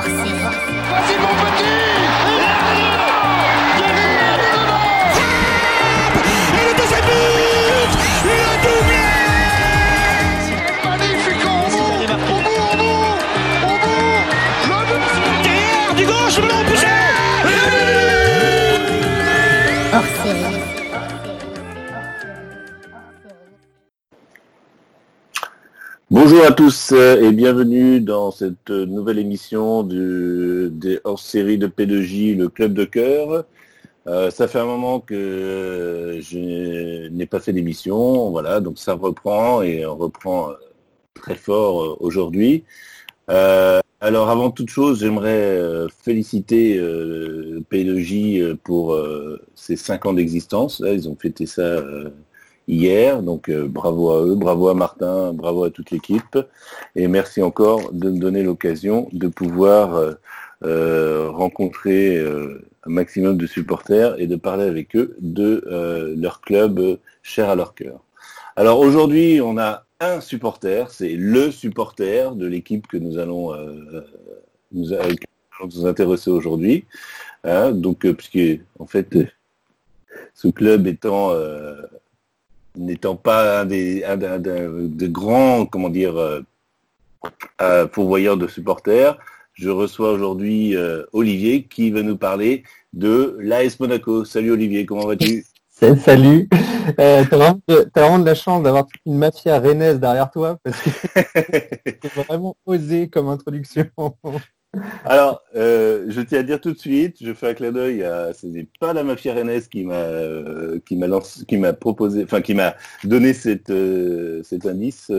Corsier. Bonjour à tous euh, et bienvenue dans cette euh, nouvelle émission du, des hors-série de P2J, le club de cœur. Euh, ça fait un moment que je n'ai pas fait d'émission, voilà, donc ça reprend et on reprend très fort aujourd'hui. Alors avant toute chose, j'aimerais féliciter euh, P2J pour ses cinq ans d'existence. Là, ils ont fêté ça hier, donc euh, bravo à eux, bravo à Martin, bravo à toute l'équipe, et merci encore de me donner l'occasion de pouvoir euh, euh, rencontrer un maximum de supporters et de parler avec eux de leur club cher à leur cœur. Alors aujourd'hui, on a un supporter, c'est le supporter de l'équipe que nous allons nous, intéresser aujourd'hui. Hein, donc, puisque en fait, ce club étant n'étant pas un des, un, grands, comment dire, euh, euh, pourvoyeurs de supporters, je reçois aujourd'hui euh, Olivier qui va nous parler de l'AS Monaco. Salut Olivier, comment vas-tu? Salut. Euh, t'as vraiment, vraiment de la chance d'avoir toute une mafia rennaise derrière toi parce que c'est vraiment osé comme introduction. Alors, euh, je tiens à dire tout de suite, je fais un clin d'œil à, ce n'est pas la mafia rennaise qui m'a, euh, qui m'a lancé, qui m'a proposé, enfin, qui m'a donné cette, euh, cet indice.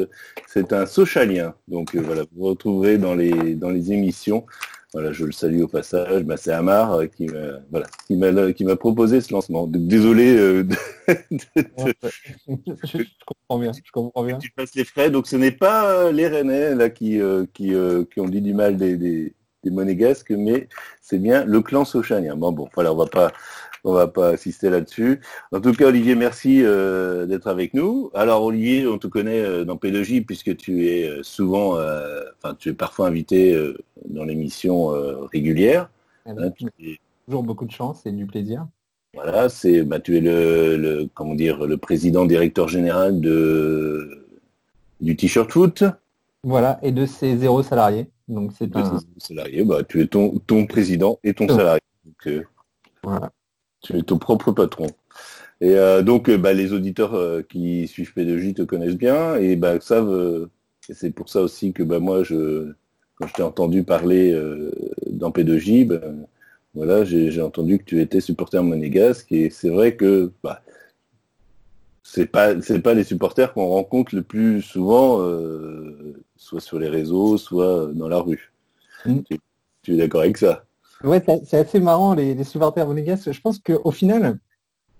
C'est un socialien. Donc, voilà, vous retrouverez dans les, dans les émissions. Voilà, je le salue au passage. Bah, c'est Amar qui m'a, voilà, qui m'a, qui m'a proposé ce lancement. Désolé de, de- de- je, je comprends bien, je comprends bien. tu passes les frais. Donc, ce n'est pas les Rennais là qui, qui, qui ont dit du mal des, des, des Monégasques, mais c'est bien le clan Sochanien. Bon, bon, voilà, on va pas, on va pas assister là-dessus. En tout cas, Olivier, merci euh, d'être avec nous. Alors, Olivier, on te connaît euh, dans P2J puisque tu es euh, souvent, euh, enfin, tu es parfois invité dans l'émission régulière. hein, tu es- Toujours beaucoup de chance et du plaisir. voilà, c'est, bah, tu es le, le, comment dire, le président directeur général de du t-shirt foot. Voilà, et de ces zéro salariés. Donc c'est de un. tes salariés, bah, tu es ton, ton président et ton salarié. Donc, euh, Voilà. tu es ton propre patron. Et euh, donc, euh, bah, les auditeurs qui suivent P2J te connaissent bien et bah, savent. et c'est pour ça aussi que bah, moi, je, quand je t'ai entendu parler dans P2J, bah, voilà, j'ai j'ai entendu que tu étais supporter monégasque et c'est vrai que bah, c'est pas c'est pas les supporters qu'on rencontre le plus souvent, euh, soit sur les réseaux, soit dans la rue. Mm. Tu, tu es d'accord avec ça? Ouais, c'est- assez marrant les, les supporters monégasques. Je pense qu'au final,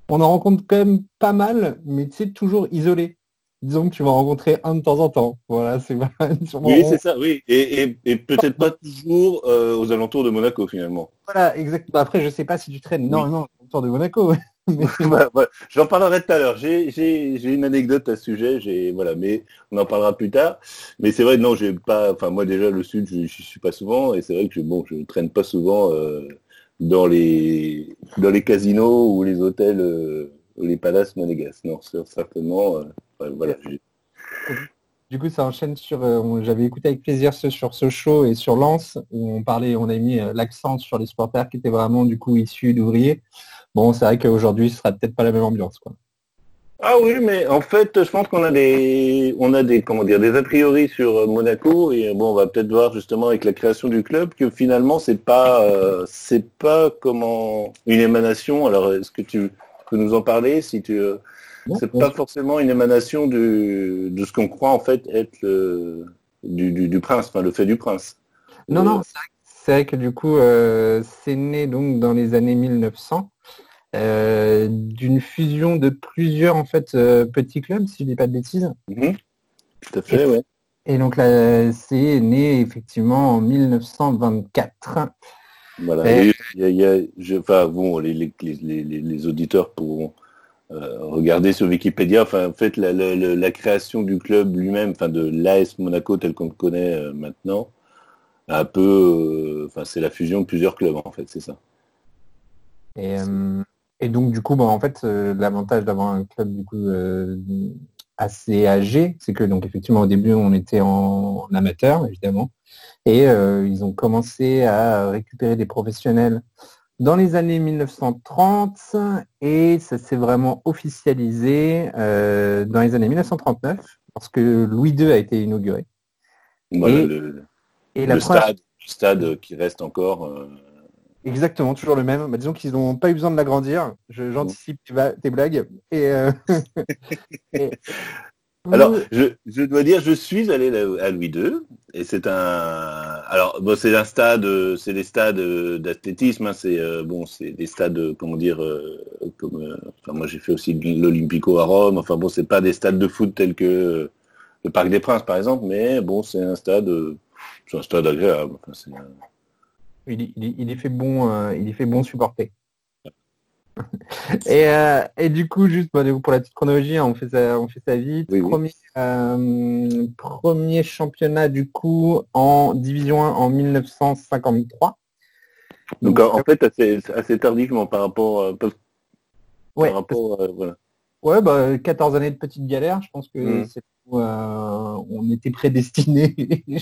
on en rencontre quand même pas mal, mais tu sais, toujours isolés. Disons que tu vas en rencontrer un de temps en temps. Voilà, c'est Oui, c'est ça, oui. Et, et, et peut-être pas toujours euh, aux alentours de Monaco finalement. Voilà, exactement. Après, je sais pas si tu traînes. Non, non, autour de Monaco. Voilà, voilà. J'en parlerai tout à l'heure. J'ai une anecdote à ce sujet, voilà, mais on en parlera plus tard. Mais c'est vrai, non, j'ai pas. Enfin, moi déjà le sud, je, je suis pas souvent, et c'est vrai que je, bon, je traîne pas souvent euh, dans les dans les casinos ou les hôtels euh, ou les palaces monégasques. Non, certainement. euh, voilà. Du coup, ça enchaîne sur. J'avais écouté avec plaisir ce, sur ce show et sur Lens où on parlait, on a mis l'accent sur les supporters qui étaient vraiment du coup issus d'ouvriers. Bon, c'est vrai qu'aujourd'hui, ce sera peut-être pas la même ambiance, quoi. Ah oui, mais en fait, je pense qu'on a des, on a des, comment dire, des a priori sur euh, Monaco et bon, on va peut-être voir justement avec la création du club que finalement c'est pas, euh, c'est pas comment une émanation. Alors, est-ce que tu peux nous en parler si tu, euh, c'est pas forcément une émanation du, de ce qu'on croit en fait être le, du, du, du prince, enfin le fait du prince. Non, Euh, non, c'est vrai, que du coup, euh, c'est né donc dans les années 1900 euh, d'une fusion de plusieurs en fait euh, petits clubs, si je dis pas de bêtises. mhm. Tout à fait, ouais. Et donc là, c'est né effectivement en 1924. Voilà. Et- Et il y a- il y a- je- enfin, bon, les, les, les, les- les auditeurs pourront euh, regarder sur Wikipédia. Enfin, en fait, la, la, la- création du club lui-même, enfin de l'AS Monaco tel qu'on le connaît euh, maintenant, un peu, euh, enfin c'est la fusion de plusieurs clubs en fait, c'est ça. Et, et donc du coup, bah, en fait, euh, l'avantage d'avoir un club du coup euh, assez âgé, c'est que donc effectivement au début on était en, amateur évidemment, et euh, ils ont commencé à récupérer des professionnels dans les années 1930 et ça s'est vraiment officialisé dans les années 1939 lorsque Louis II a été inauguré. Voilà, Et- le, Et la le première- stade, le stade qui reste encore. Exactement, toujours le même. Bah, disons qu'ils n'ont pas eu besoin de l'agrandir. J'anticipe tes, blagues. Et, euh, et- Alors, je, je dois dire, je suis allé à Louis II, et c'est un. Alors, bon, c'est un stade, c'est des stades d'athlétisme. hein, c'est euh, bon, c'est des stades, comment dire, euh, comme. euh, enfin, moi, j'ai fait aussi l'Olympico à Rome. Enfin, bon, c'est pas des stades de foot tels que le Parc des Princes, par exemple, mais bon, c'est un stade, c'est un stade agréable. Enfin, il, est- il est- il est fait bon, euh, il est fait bon supporter. et, euh, et du coup, juste pour la petite chronologie, hein, on fait ça, on fait ça vite. Oui, oui. Premier, euh, premier championnat du coup en division 1 en 1953. Donc, en en fait, assez, assez tardivement par rapport, par ouais, rapport, voilà. ouais, bah, 14 années de petite galère. Je pense que Mm. c'est où, on était prédestinés.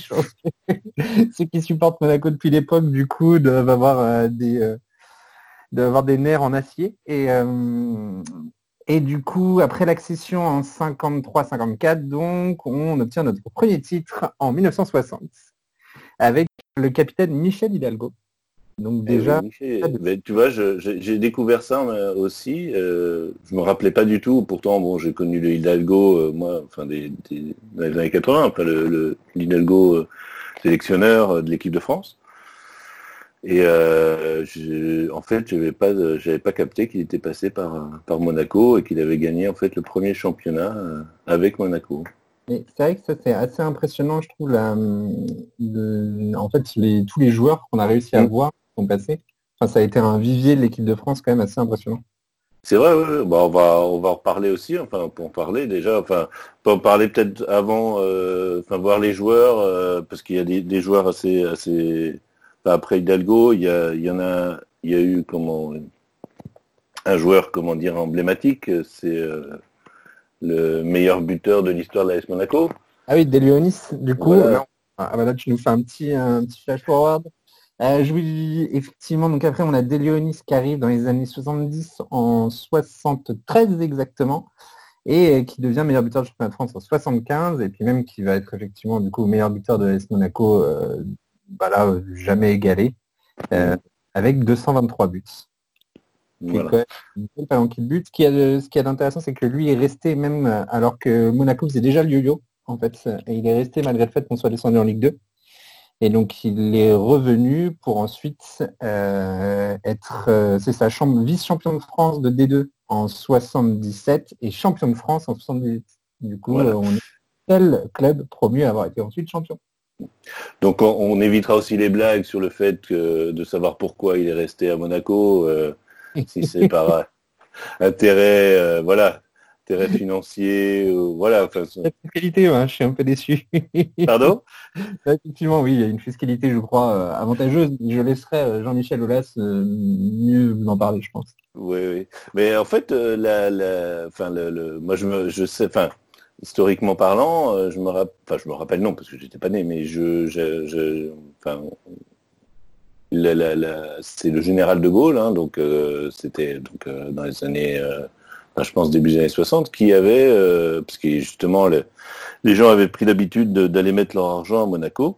Ceux qui supportent Monaco depuis l'époque, du coup, doivent avoir euh, des euh, des nerfs en acier. Et euh, et du coup, après l'accession en 53-54, donc, on obtient notre premier titre en 1960 avec le capitaine Michel Hidalgo. Donc Eh oui, déjà, ben, tu vois, je- je- j'ai découvert ça aussi. euh, je me rappelais pas du tout. Pourtant, bon, j'ai connu le Hidalgo, euh, moi, enfin des, des- dans les années 80, enfin le, le l'Hidalgo euh, sélectionneur euh, de l'équipe de France. Et je- en fait, pas, de- j'avais pas capté qu'il était passé par par Monaco et qu'il avait gagné en fait le premier championnat avec Monaco. C'est vrai que ça c'est assez impressionnant, je trouve, la, le- en fait, les, tous les joueurs qu'on a réussi à Mm. voir sont passés. Enfin, ça a été un vivier de l'équipe de France quand même assez impressionnant. C'est vrai. Bah, on va on va en reparler aussi, enfin pour en parler déjà, enfin pour en parler peut-être avant, euh, enfin voir les joueurs, euh, parce qu'il y a des, des joueurs assez assez. enfin, après Hidalgo, il y a il y en a il y a eu comment un joueur comment dire emblématique, c'est euh, le meilleur buteur de l'histoire de l'AS Monaco. Ah oui, Des Leonis, du coup, Voilà. ah, bah là, tu nous fais un petit, un petit flash forward. Euh, je vous dis, effectivement, donc après, on a Des Leonis qui arrive dans les années 70, en 73 exactement, et euh, qui devient meilleur buteur du championnat de France en 75, et puis même qui va être effectivement, du coup, meilleur buteur de l'AS Monaco, euh, bah là, jamais égalé, euh, avec 223 buts. Voilà. palanquée de buts. Ce qui est, de- ce qui est d'intéressant, c'est que lui est resté même alors que Monaco faisait déjà le yo-yo, en fait, et il est resté malgré le fait qu'on soit descendu en Ligue 2. Et donc il est revenu pour ensuite euh, être, euh, c'est sa chambre vice-champion de France de D2 en 77 et champion de France en 78. Du coup, Voilà. on est le seul club promu à avoir été ensuite champion. Donc on, on évitera aussi les blagues sur le fait que, de savoir pourquoi il est resté à Monaco, euh, si c'est par intérêt, voilà, intérêt financier, ou- voilà. Enfin, La fiscalité, ouais, je suis un peu déçu. Pardon? Effectivement, oui, il y a une fiscalité, je crois, euh, avantageuse. Je laisserai euh, Jean-Michel Aulas euh, mieux vous en parler, je pense. Oui, oui. Mais en fait, euh, la, la, enfin, le, le- moi, je me, je sais, enfin, historiquement parlant, euh, je me rappelle, enfin, je me rappelle non parce que j'étais pas né, mais je, je, je enfin, la, la, la- c'est le général de Gaulle, hein, donc euh, c'était donc euh, dans les années, euh, je pense début des années 60, qui avait, euh, parce que justement, le- les gens avaient pris l'habitude de- d'aller mettre leur argent à Monaco.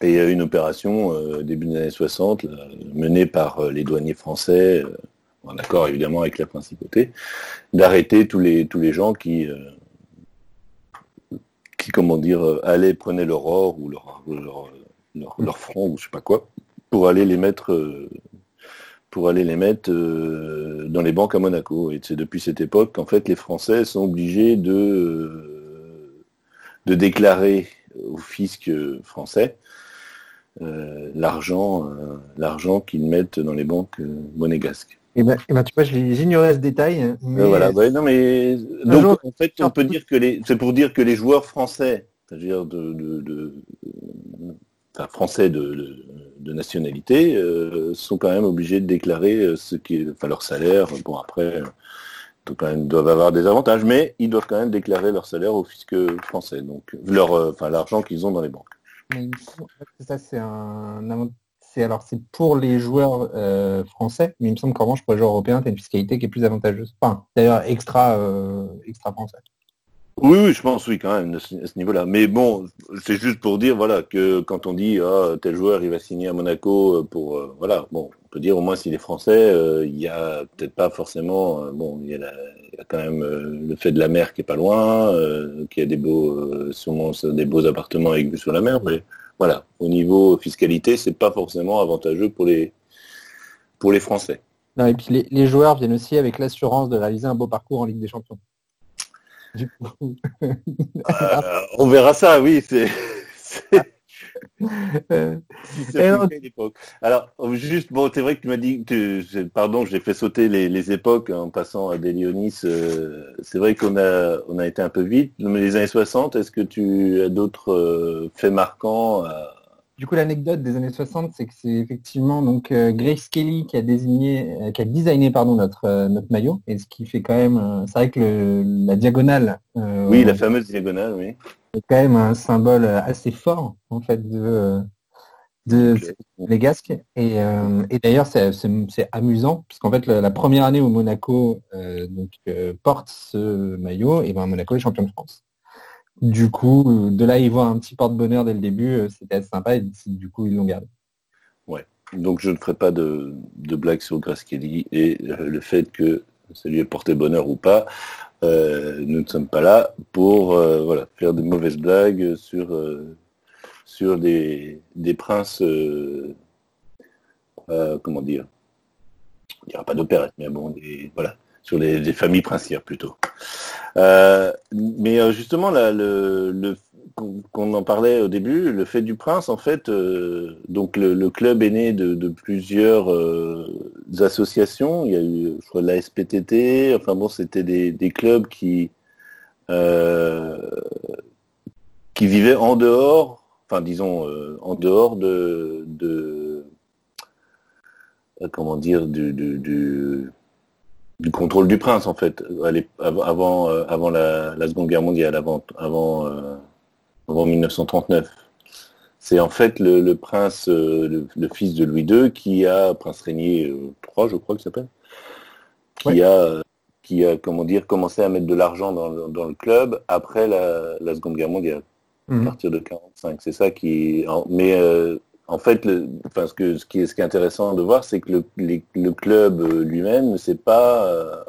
Et il y a eu une opération euh, début des années 60 là, menée par euh, les douaniers français, en accord évidemment avec la principauté, d'arrêter tous les tous les gens qui qui comment dire allaient prenaient leur or ou leur leur, leur, leur franc ou je sais pas quoi pour aller les mettre pour aller les mettre euh, dans les banques à Monaco. Et c'est depuis cette époque qu'en fait les Français sont obligés de euh, de déclarer au fisc français euh, l'argent l'argent qu'ils mettent dans les banques monégasques. Et ben, eh ben, tu vois, j'ignorais ce détail. Mais Euh, voilà, ouais, non mais donc jour- en fait on peut dire que les c'est pour dire que les joueurs français, c'est-à-dire de, de, de- enfin, français de, de, de nationalité euh, sont quand même obligés de déclarer euh, ce qui, enfin, leur salaire. Bon après, quand même, doivent avoir des avantages, mais ils doivent quand même déclarer leur salaire au fisc français, donc leur, euh, enfin l'argent qu'ils ont dans les banques. Mais ça, c'est un alors c'est pour les joueurs français, mais il me semble qu'en revanche pour les joueurs européens, tu as une fiscalité qui est plus avantageuse. Enfin, d'ailleurs extra extra français. Oui, je pense, oui, quand même, à ce, niveau-là. Mais bon, c'est juste pour dire, voilà, que quand on dit, ah, tel joueur, il va signer à Monaco euh, pour, euh, voilà, bon, on peut dire au moins s'il est français, euh, il y a peut-être pas forcément, bon, il y, a quand même le fait de la mer qui est pas loin, y a des beaux, sûrement des beaux appartements avec vue sur la mer, mais voilà, au niveau fiscalité, c'est pas forcément avantageux pour les, Français. Non, et puis les joueurs viennent aussi avec l'assurance de réaliser un beau parcours en Ligue des Champions. Du coup, Euh, on verra ça, oui, c'est. Alors, juste, bon, c'est vrai que tu m'as dit, que pardon, j'ai fait sauter les, les époques en passant à des Léonis. euh, c'est vrai qu'on a, on a été un peu vite. Mais les années 60, est-ce que tu as d'autres euh, faits marquants à- Du coup, l'anecdote des années 60, c'est que c'est effectivement donc euh, Grace Kelly qui a désigné, euh, qui a designé pardon notre euh, notre maillot, et ce qui fait quand même, c'est vrai que le- la diagonale, euh, Oui, la fameuse diagonale, oui. est quand même un symbole assez fort en fait de de les Gasques. Et, euh, et d'ailleurs, c'est c'est- c'est amusant puisqu'en fait la, la première année où Monaco euh, donc euh, porte ce maillot, et ben Monaco est champion de France. Du coup, euh, de là, ils voient un petit porte-bonheur dès le début, euh, c'était sympa, et du coup, ils l'ont gardé. Donc, je ne ferai pas de, de blague sur Grace Kelly et euh, le fait que ça lui ait porté bonheur ou pas. Nous ne sommes pas là pour voilà, faire de mauvaises blagues sur, sur des, des princes, comment dire, n'y aura pas d'opérette, mais bon, des, voilà, sur les, familles princières plutôt. Euh, mais euh, justement, là, le, qu'on en parlait au début, le fait du prince, en fait, euh, donc le, club est né de, plusieurs associations. Il y a eu, je crois, la SPTT. Enfin bon, c'était des, clubs qui qui vivaient en dehors, enfin disons en dehors de, comment dire du, du contrôle du prince en fait avant euh, avant la, la Seconde Guerre mondiale, avant avant euh, avant 1939. C'est en fait le, le prince, euh, le, le fils de Louis II, qui a, prince régnier euh, III, je crois qu'il s'appelle, qui Ouais. a, euh, qui a, comment dire, commencé à mettre de l'argent dans, le- dans le club après la, la Seconde Guerre mondiale, à partir de 45. C'est ça qui, mais euh, en fait, le, que, ce, qui est, ce qui est intéressant de voir, c'est que le, les- le club euh, lui-même ne s'est pas euh,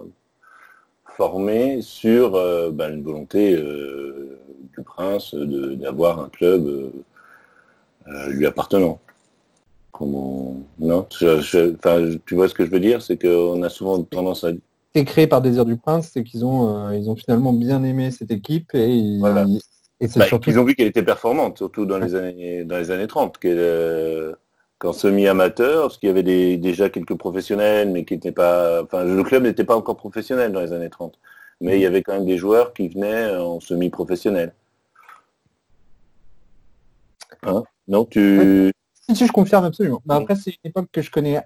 formé sur euh, ben, une volonté euh, du prince d'avoir un club lui appartenant. Comment non, je- je- tu vois ce que je veux dire, c'est qu'on a souvent tendance à C'est créé par Désir du Prince, c'est qu'ils ont, euh, ils ont finalement bien aimé cette équipe et, ils- Voilà. Et Bah, surtout Ils ont vu qu'elle était performante, surtout dans les années dans les années 30, qu'elle, euh, qu'en semi-amateur, parce qu'il y avait des, déjà quelques professionnels, mais qui n'étaient pas. Enfin, le club n'était pas encore professionnel dans les années 30, mais il y avait quand même des joueurs qui venaient en semi-professionnel. Hein? Non, tu. Si, si, je confirme absolument. Bah, après, c'est une époque que je connais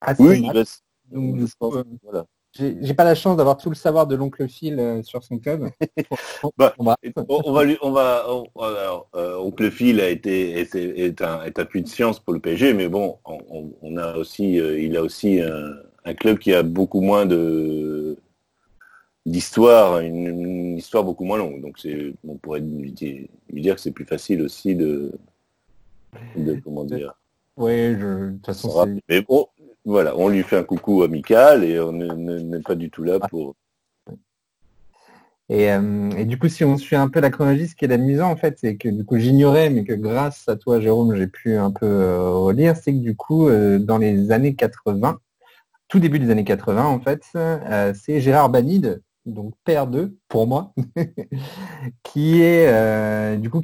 assez Oui, mal. bah, Donc, je pense, euh, voilà. J'ai pas la chance d'avoir tout le savoir de l'oncle Phil euh, sur son club. Bah, On va- On, lui, on va, on, alors, euh, Oncle Phil a été, est, est un, est un puits de science pour le PSG, mais bon, on, a aussi, euh, il a aussi un, un club qui a beaucoup moins de d'histoire, une, une histoire beaucoup moins longue. Donc c'est, on pourrait lui dire, lui dire que c'est plus facile aussi de, de comment dire. Ouais, je- de toute façon. Mais bon, voilà, on lui fait un coucou amical et on ne- ne- n'est pas du tout là pour. Et, euh, et du coup, si on suit un peu la chronologie, ce qui est amusant en fait, c'est que du coup j'ignorais, mais que grâce à toi, Jérôme, j'ai pu un peu euh, relire, c'est que du coup, euh, dans les années 80, tout début des années 80, en fait, c'est Gérard Banide, donc père d'eux, pour moi, qui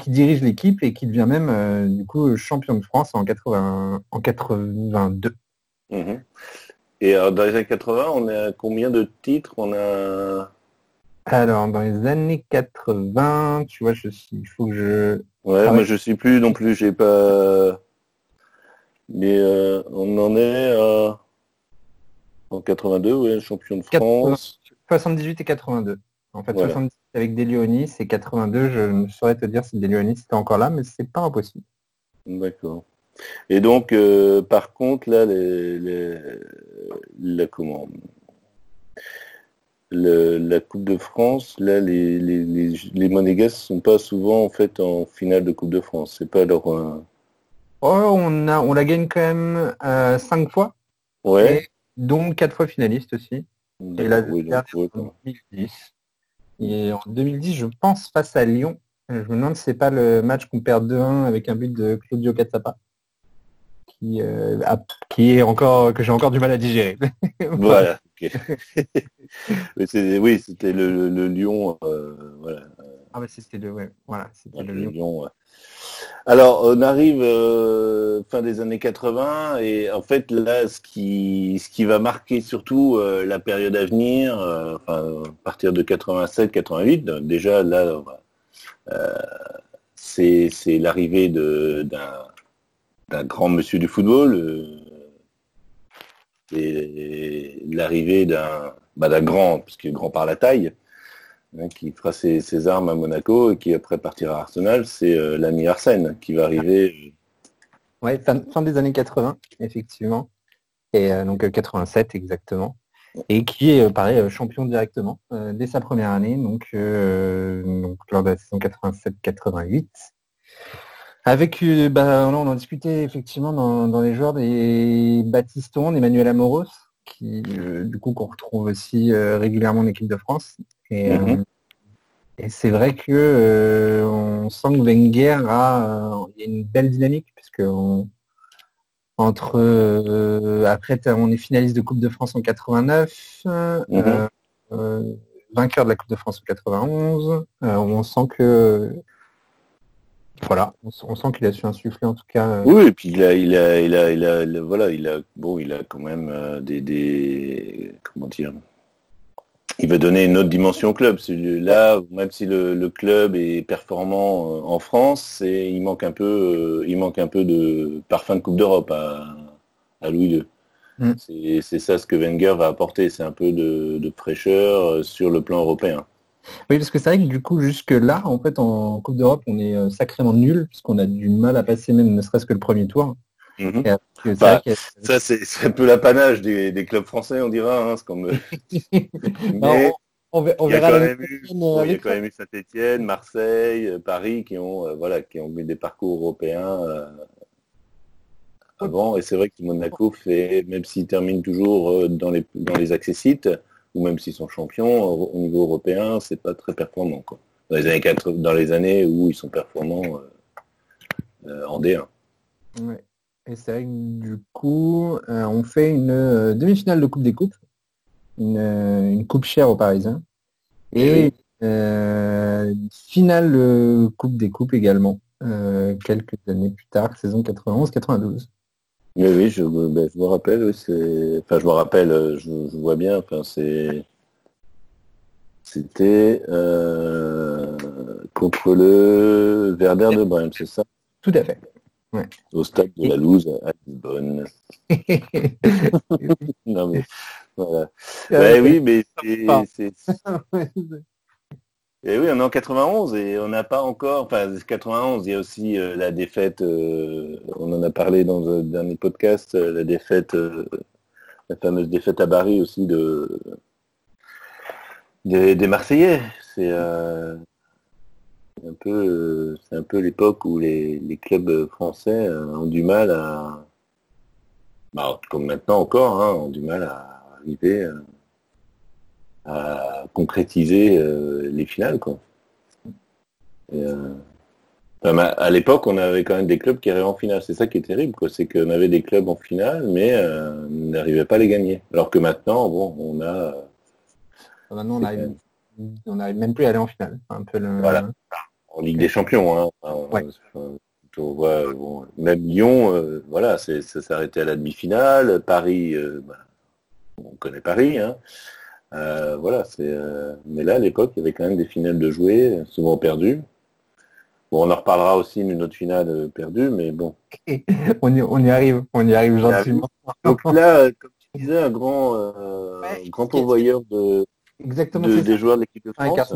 dirige l'équipe et qui devient même du coup champion de France en 80, en 82. Mhm. Et alors, dans les années 80, on a combien de titres? On a Alors, dans les années 80, tu vois, je suis, il faut que je Ouais, moi je suis plus non plus, j'ai pas. Mais euh, on en est à... en 82, ouais, champion de France. 78 et 82. En fait, Voilà. 78 avec Delionis et 82, je ne saurais te dire si Delionis était encore là, mais c'est pas impossible. D'accord. Et donc, euh, par contre, là, les, les, la, comment, le- la Coupe de France, là, les, les, les, les Monégasques sont pas souvent en fait en finale de Coupe de France. C'est pas leur. euh, Oh, on a, on la gagne quand même euh, cinq fois, Ouais. et dont quatre fois finaliste aussi. Et la Oui, dernière en quoi. 2010. Et en 2010, je pense face à Lyon. Je me demande si c'est pas le match qu'on perd 2-1 avec un but de Claudio Cazzapa. Qui, euh, a- qui est encore que j'ai encore du mal à digérer. Voilà. oui, c'était le, le, le Lyon. euh, voilà. Ah bah c'était le ouais, voilà, c'était le ouais. Alors, on arrive euh, fin des années 80 et en fait là, ce qui, ce qui va marquer surtout euh, la période à venir, euh, enfin, à partir de 87-88, donc déjà là, c'est l'arrivée d'un d'un grand monsieur du football euh, et l'arrivée d'un bah, grand, parce qu'il est grand par la taille, hein, qui fera ses, armes à Monaco et qui après partira à Arsenal, c'est euh, l'ami Arsène qui va arriver. Ouais, fin, des années 80, effectivement. Et euh, donc euh, 87 exactement. Et qui est, euh, pareil, euh, champion directement euh, dès sa première année, donc, euh, donc lors de la saison 87-88. Avec, euh, bah, on en discutait effectivement dans, dans les joueurs des Baptiston, Emmanuel Amoros, qui euh, du coup qu'on retrouve aussi euh, régulièrement en équipe de France. Et, euh, Mhm. et c'est vrai que on sent que Wenger a, il y a une belle dynamique puisque on- entre après on est finaliste de Coupe de France en 89, euh, Mhm. vainqueur de la Coupe de France en 91. euh, on sent que voilà, on, sent qu'il a su insuffler en tout cas. euh, Oui, et puis il a, il a, il a, il a, il a- voilà, il a, bon, il a quand même euh, des, des, comment dire, il veut donner une autre dimension au club. Celui-là, même si le, le club est performant euh, en France, c'est, il manque un peu, il manque un peu de parfum de Coupe d'Europe à, à Louis II. Mm. C'est, ça ce que Wenger va apporter, c'est un peu de, de fraîcheur sur le plan européen. Oui, parce que c'est vrai que du coup, jusque-là, en fait, en Coupe d'Europe, on est euh, sacrément nul, puisqu'on a du mal à passer même ne serait-ce que le premier tour. Mhm. Après, Bah, a- Ça, c'est, un peu l'apanage des, des clubs français, on dira. Hein, Non, mais- on, on ver- on Il y a verra quand l'année même eu, prochaine, bon, euh, il y a avec quand même eu Saint-Etienne, Marseille, euh, Paris qui ont, euh, voilà, qui ont mis des parcours européens euh, avant. Et c'est vrai que Monaco fait, même s'ils terminent toujours euh, dans les, dans les accessites, ou même s'ils sont champions, au au niveau européen, c'est pas très performant. Quoi. Dans, les années 80 dans les années où ils sont performants euh, euh, en D1. Ouais. Et c'est vrai que du coup, euh, on fait une demi-finale de Coupe des Coupes, une, une coupe chère aux Parisiens, et euh, une finale Coupe des Coupes également, quelques années plus tard, saison 91-92. Oui, oui, je, ben, je me rappelle, oui, c'est, enfin, je me rappelle, euh, je, je vois bien, enfin, c'est, c'était euh, contre le Werder de Brême, c'est ça, Tout à fait. au stade de la Louse à Lisbonne. Non mais voilà. Ouais, oui, mais c'est- Et oui, on est en 91 et on n'a pas encore, enfin 91, il y a aussi euh, la défaite, euh, on en a parlé dans un dernier podcast, euh, la défaite, la fameuse défaite à Paris aussi de des, Marseillais. C'est un peu, c'est un peu l'époque où les, clubs français ont du mal à, bah, comme maintenant encore, hein, ont du mal à arriver. À concrétiser euh, les finales quoi. Et, euh, enfin, à l'époque on avait quand même des clubs qui arrivaient en finale, c'est ça qui est terrible quoi, c'est qu'on avait des clubs en finale mais euh, on n'arrivait pas à les gagner. Alors que maintenant bon on a euh, Maintenant, on n'arrive même plus à aller en finale. Un peu le... Voilà. en Ligue des Champions hein, enfin, Ouais. enfin, on voit, bon, même Lyon voilà c'est ça s'est arrêté à la demi-finale, Paris bah, on connaît Paris hein. Euh, voilà, c'est. euh, Mais là, à l'époque, il y avait quand même des finales de jouer, souvent perdues. Bon, on en reparlera aussi d'une autre finale euh, perdue, mais bon. on, y, on y arrive, on y arrive gentiment. Donc là, comme tu disais, un grand, euh, Ouais, grand pourvoyeur de, Exactement, de- des ça. joueurs de l'équipe de France.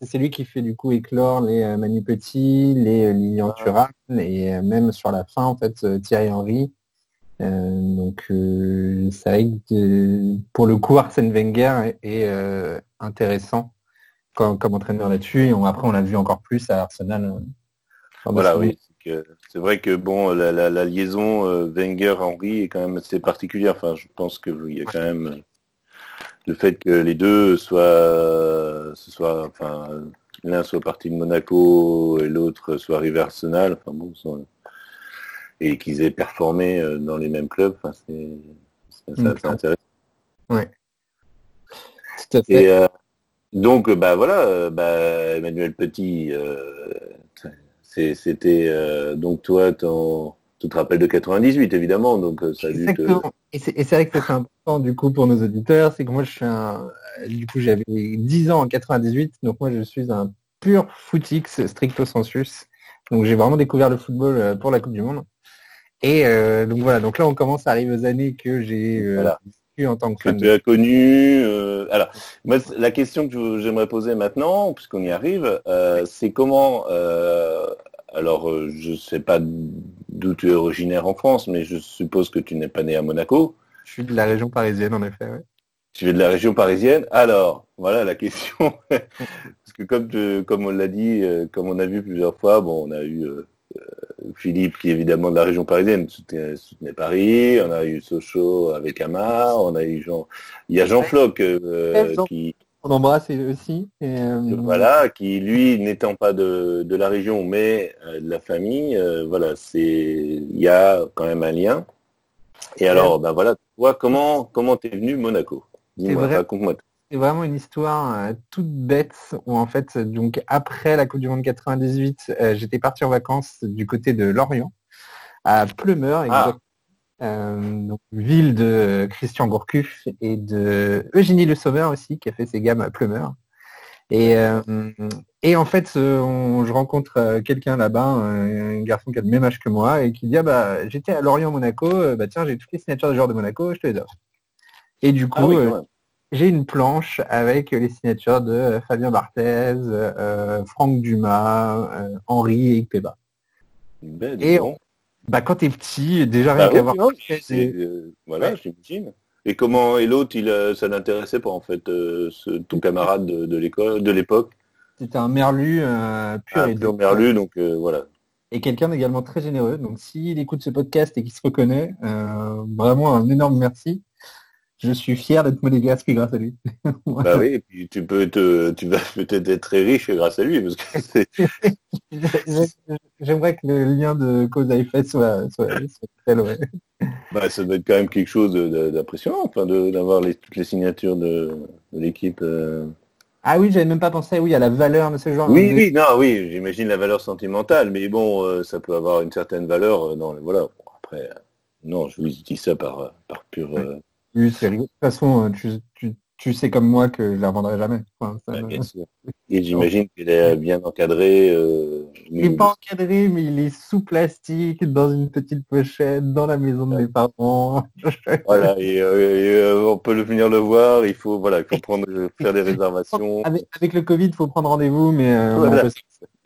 C'est celui qui fait du coup éclore les Manu Petit, les Lilian Thuram et même sur la fin en fait Thierry Henry. Euh, donc euh, c'est vrai que pour le coup Arsène Wenger est, est, euh, intéressant comme, comme entraîneur là-dessus et on- après on l'a vu encore plus à Arsenal. euh, Voilà, oui. c'est que- vrai que bon, la, la- la liaison Wenger-Henry est quand même assez particulière. Enfin, je pense qu'il y a quand même le fait que les deux soient, ce soit, enfin, l'un soit parti de Monaco et l'autre soit arrivé à Arsenal. Enfin bon, et qu'ils aient performé euh, dans les mêmes clubs. Enfin, c'est Mm. c'est intéressant. Tout à fait. Et euh, donc, bah voilà, euh, bah, Emmanuel Petit, euh, c'était euh, donc toi, ton, tu te rappelles de 98 évidemment, donc ça a dû. Exactement. Et c'est et c'est vrai que c'est important du coup pour nos auditeurs, c'est que moi je suis un, du coup j'avais 10 ans en 98, donc moi je suis un pur footix stricto sensus. Donc j'ai vraiment découvert le football pour la Coupe du Monde. Et euh, donc voilà, donc là on commence à arriver aux années que j'ai euh, Voilà. vécues en tant que que tu as connu. euh, alors, moi, la question que j'aimerais poser maintenant, puisqu'on y arrive, euh, c'est comment. alors, je sais pas d'où tu es originaire en France, mais je suppose que tu n'es pas né à Monaco. Je suis de la région parisienne en effet. ouais. Tu es de la région parisienne. Alors, voilà la question. Parce que comme, tu- comme on l'a dit, comme on a vu plusieurs fois, bon, on a eu Philippe qui est évidemment de la région parisienne, soutenait, soutenait Paris. On a eu Sochaux avec Amar. On a eu Jean. Il y a Jean Floch euh, qui, On embrasse aussi. Et, euh, voilà, qui lui n'étant pas de, de la région mais euh, de la famille, euh, voilà, c'est il y a quand même un lien. Et alors, ben voilà, toi, comment comment t'es venu Monaco? Dis-moi, raconte-moi. C'est vraiment une histoire euh, toute bête où en fait, donc après la Coupe du Monde 98, euh, j'étais parti en vacances du côté de Lorient, à Pleumeur, Ah. euh, donc, ville de Christian Gourcuff et de Eugénie Le Sommer aussi, qui a fait ses gammes à Pleumeur. Et, et en fait, on- je rencontre quelqu'un là-bas, un, garçon qui a le même âge que moi, et qui dit ah bah j'étais à Lorient Monaco, bah tiens j'ai toutes les signatures des joueurs de Monaco, je te les offre. Et du coup, Ah oui, même. J'ai une planche avec les signatures de euh, Fabien Barthez, euh, Franck Dumas, euh, Henri et Ikpeba. Ben, Et. Bah, quand t'es petit, déjà Bah rien oui, qu'à voir. c'est- c'est, euh, voilà, j'imagine. Et comment et l'autre, il euh, ça n'intéressait pas en fait euh, ce, ton camarade de, de l'école, de l'époque, C'était un merlu euh, pur un et pur dur. merlu, donc euh, voilà. Et quelqu'un d'également très généreux. Donc s'il écoute ce podcast et qu'il se reconnaît, euh, vraiment un énorme merci. Je suis fier d'être monégasque grâce à lui. Bah oui, et puis tu peux te, tu vas peut-être être très riche grâce à lui, parce que J'aimerais que le lien de cause à effet soit, soit, soit tel, ouais. bah, ça doit être quand même quelque chose d'impressionnant, enfin, d'avoir les, toutes les signatures de, de l'équipe. euh. Ah oui, j'avais même pas pensé oui, à la valeur de ce genre. Oui, de- oui, non, oui, j'imagine la valeur sentimentale, mais bon, euh, ça peut avoir une certaine valeur euh, le, voilà. Bon, après, non, je vous dis ça par, par pure. Oui, c'est rigolo. De toute façon, euh, tu, tu, tu sais comme moi que je la revendrai jamais. Enfin, ça Ouais, me- bien sûr. Et j'imagine qu'il est bien encadré. euh, Il n'est pas encadré, mais il est sous plastique, dans une petite pochette, dans la maison de mes parents. Voilà, et, euh, et, euh, on peut le venir le voir. Il faut voilà, il faut prendre, faire des réservations. Avec, avec le Covid, il faut prendre rendez-vous, mais euh, Voilà. on peut-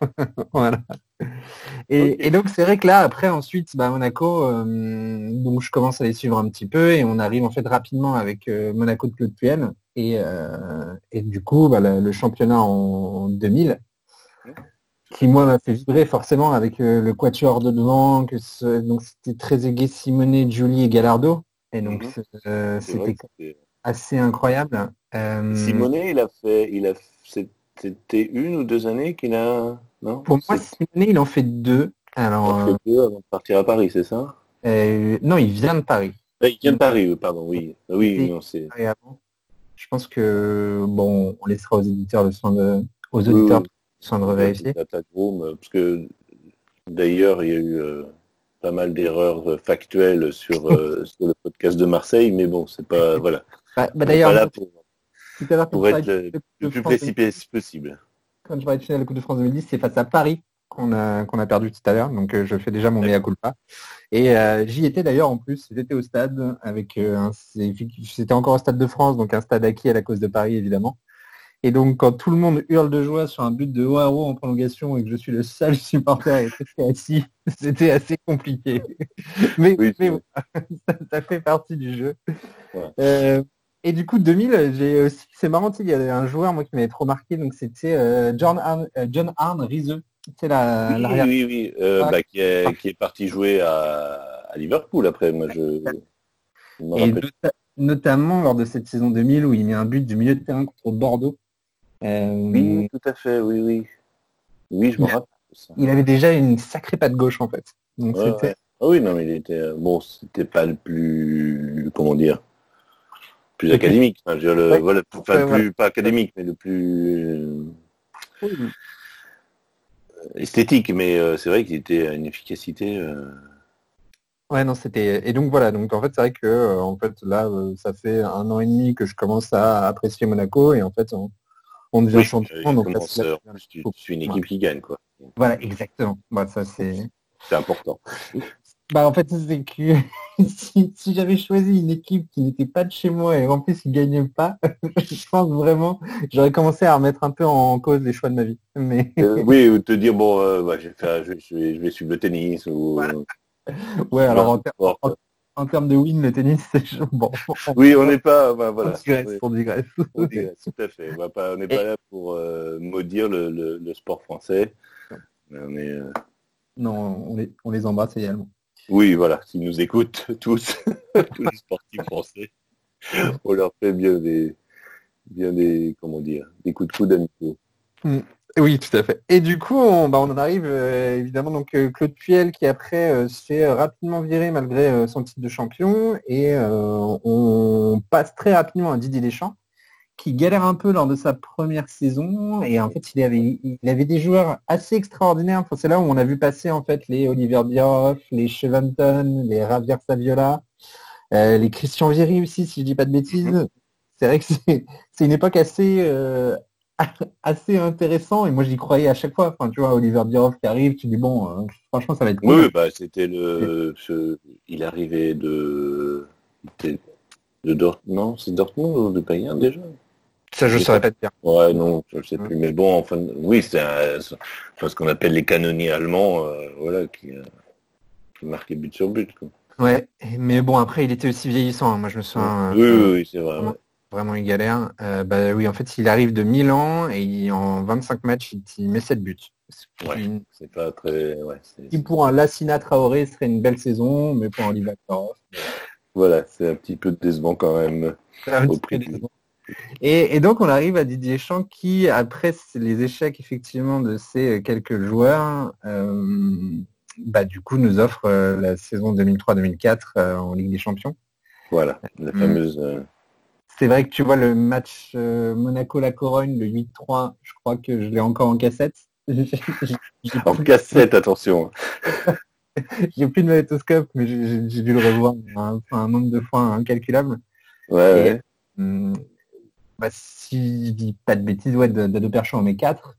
voilà. Et, donc c'est vrai que là, après, ensuite, bah, Monaco, euh, donc je commence à les suivre un petit peu et on arrive en fait rapidement avec euh, Monaco de Claude Puel et, euh, et du coup, bah, le, le championnat en 2000 qui moi m'a fait vibrer forcément avec le quatuor de devant, que ce- donc c'était Trezeguet, Simonet, Julie et Gallardo. Et donc Mhm. c'était assez incroyable. Simonet, il a fait, il a, c'était une ou deux années qu'il a, non Pour moi, Simonet, il en fait deux. il en fait deux avant de partir à Paris, c'est ça? euh, non, il vient de Paris. Euh, Il vient de Paris, oui, pardon, oui, oui, Et- non, c'est. Et avant, je pense que bon, on laissera aux éditeurs le soin de, aux Oui, auditeurs oui. le soin de revérifier. Euh, parce que d'ailleurs, il y a eu euh, pas mal d'erreurs euh, factuelles sur, euh, sur le podcast de Marseille, mais bon, c'est pas, voilà. Bah, bah, d'ailleurs, pour, pour être le, plus précipité possible. Quand je parlais de finale de la Coupe de France 2010, c'est face à Paris qu'on a, qu'on a perdu tout à l'heure, donc euh, je fais déjà mon mea culpa. Et euh, j'y étais d'ailleurs en plus, j'étais au stade avec euh, un, c'était encore au stade de France, donc un stade acquis à la cause de Paris évidemment. Et donc quand tout le monde hurle de joie sur un but de Oaro en prolongation et que je suis le seul supporter à être assis, c'était assez compliqué. mais, Oui, mais ça, ça fait partie du jeu. Ouais. Et du coup, 2000, j'ai aussi, c'est marrant, il y avait un joueur moi qui m'avait trop marqué, donc c'était euh, John Arne, euh, John Arne c'est la Oui, l'arrière. oui, oui. euh, bah, qui, est, qui est parti jouer à, à Liverpool après. Moi, je, Et notamment lors de cette saison 2000 où il met un but du milieu de terrain contre Bordeaux. Euh, Oui, tout à fait, oui, oui. Oui, je me rappelle ça. Il avait déjà une sacrée patte gauche en fait. Donc Ouais, c'était ouais. Ah oui, non, mais il était bon, c'était pas le plus, comment dire, plus académique. Enfin, je veux dire, le- Ouais. voilà, enfin, Ouais, le voilà. plus pas académique, mais le plus euh, esthétique. Mais euh, c'est vrai qu'il était à une efficacité. euh, Ouais, non, c'était. Et donc voilà, donc en fait, c'est vrai que euh, en fait là, ça fait un an et demi que je commence à apprécier Monaco et en fait, on, on devient oui, champion. donc là, c'est- une équipe qui gagne, quoi. Voilà, exactement. Bah, ça c'est. C'est important. Bah en fait, c'est que si, si j'avais choisi une équipe qui n'était pas de chez moi et en plus qui gagnait pas, je pense vraiment, j'aurais commencé à remettre un peu en cause les choix de ma vie. Mais Euh, oui, ou te dire bon, euh, bah, je, vais faire, je, vais- je suivre le tennis ou. Voilà. ouais, alors en, ter- Bon. en termes de win, le tennis, c'est bon. Oui, on n'est pas, bah, voilà. on digresse, on digresse. On tout à fait. On pas- on n'est pas là pour euh, maudire le, le- le sport français. Mais on est, euh, Non, on les, on les embrasse également. Oui, voilà, s'ils nous écoutent tous, tous les sportifs français, on leur fait bien des, bien des, comment dire, des coups de coude amicaux. Oui, tout à fait. Et du coup, on, bah, on en arrive euh, évidemment donc euh, Claude Puel qui après euh, se fait rapidement virer malgré euh, son titre de champion et euh, on passe très rapidement à Didier Deschamps qui galère un peu lors de sa première saison et en fait il avait il avait des joueurs assez extraordinaires. Enfin, c'est là où on a vu passer en fait les Oliver Bierhoff, les Chevanton, les Javier Saviola, euh, les Christian Vieri aussi si je dis pas de bêtises. C'est vrai que c'est une époque assez euh, assez intéressant et moi j'y croyais à chaque fois. Enfin, tu vois, Oliver Bierhoff qui arrive, tu dis bon, euh, franchement ça va être cool. Oui, oui, bah, c'était le, ce- il arrivait de, de, de Dort, non, c'est Dortmund ou de Bayern déjà? Ça je saurais pas te dire. Ouais, non, je ne sais plus. Mais bon, enfin, oui, c'est enfin, ce qu'on appelle les canonniers allemands, euh, voilà, qui, euh, qui marquaient but sur but. Quoi. Ouais, mais bon après il était aussi vieillissant. hein. Moi je me souviens. oui, euh, oui, oui, c'est vrai. vraiment. ouais. Vraiment, il galère. Euh, bah oui, en fait, il arrive de Milan et il- en 25 matchs, il, il met 7 buts. Ouais. C'est pas très, ouais, qui pour un Lassina Traoré serait une belle saison, mais pour un Bierhoff, voilà, c'est un petit peu décevant quand même. Au prix du-. Et, et donc on arrive à Didier Deschamps qui, après les échecs effectivement de ces quelques joueurs, euh, bah, du coup nous offre euh, la saison 2003-2004 euh, en Ligue des Champions. Voilà, la fameuse. euh, C'est vrai que tu vois le match euh, Monaco-La Corogne, le 8-3, je crois que je l'ai encore en cassette. En cassette, attention. j'ai plus de magnétoscope, mais j'ai- dû le revoir un, un nombre de fois incalculable. Ouais, Et- ouais. Bah, si je dis pas de bêtises, ouais, Dado Percho en met 4.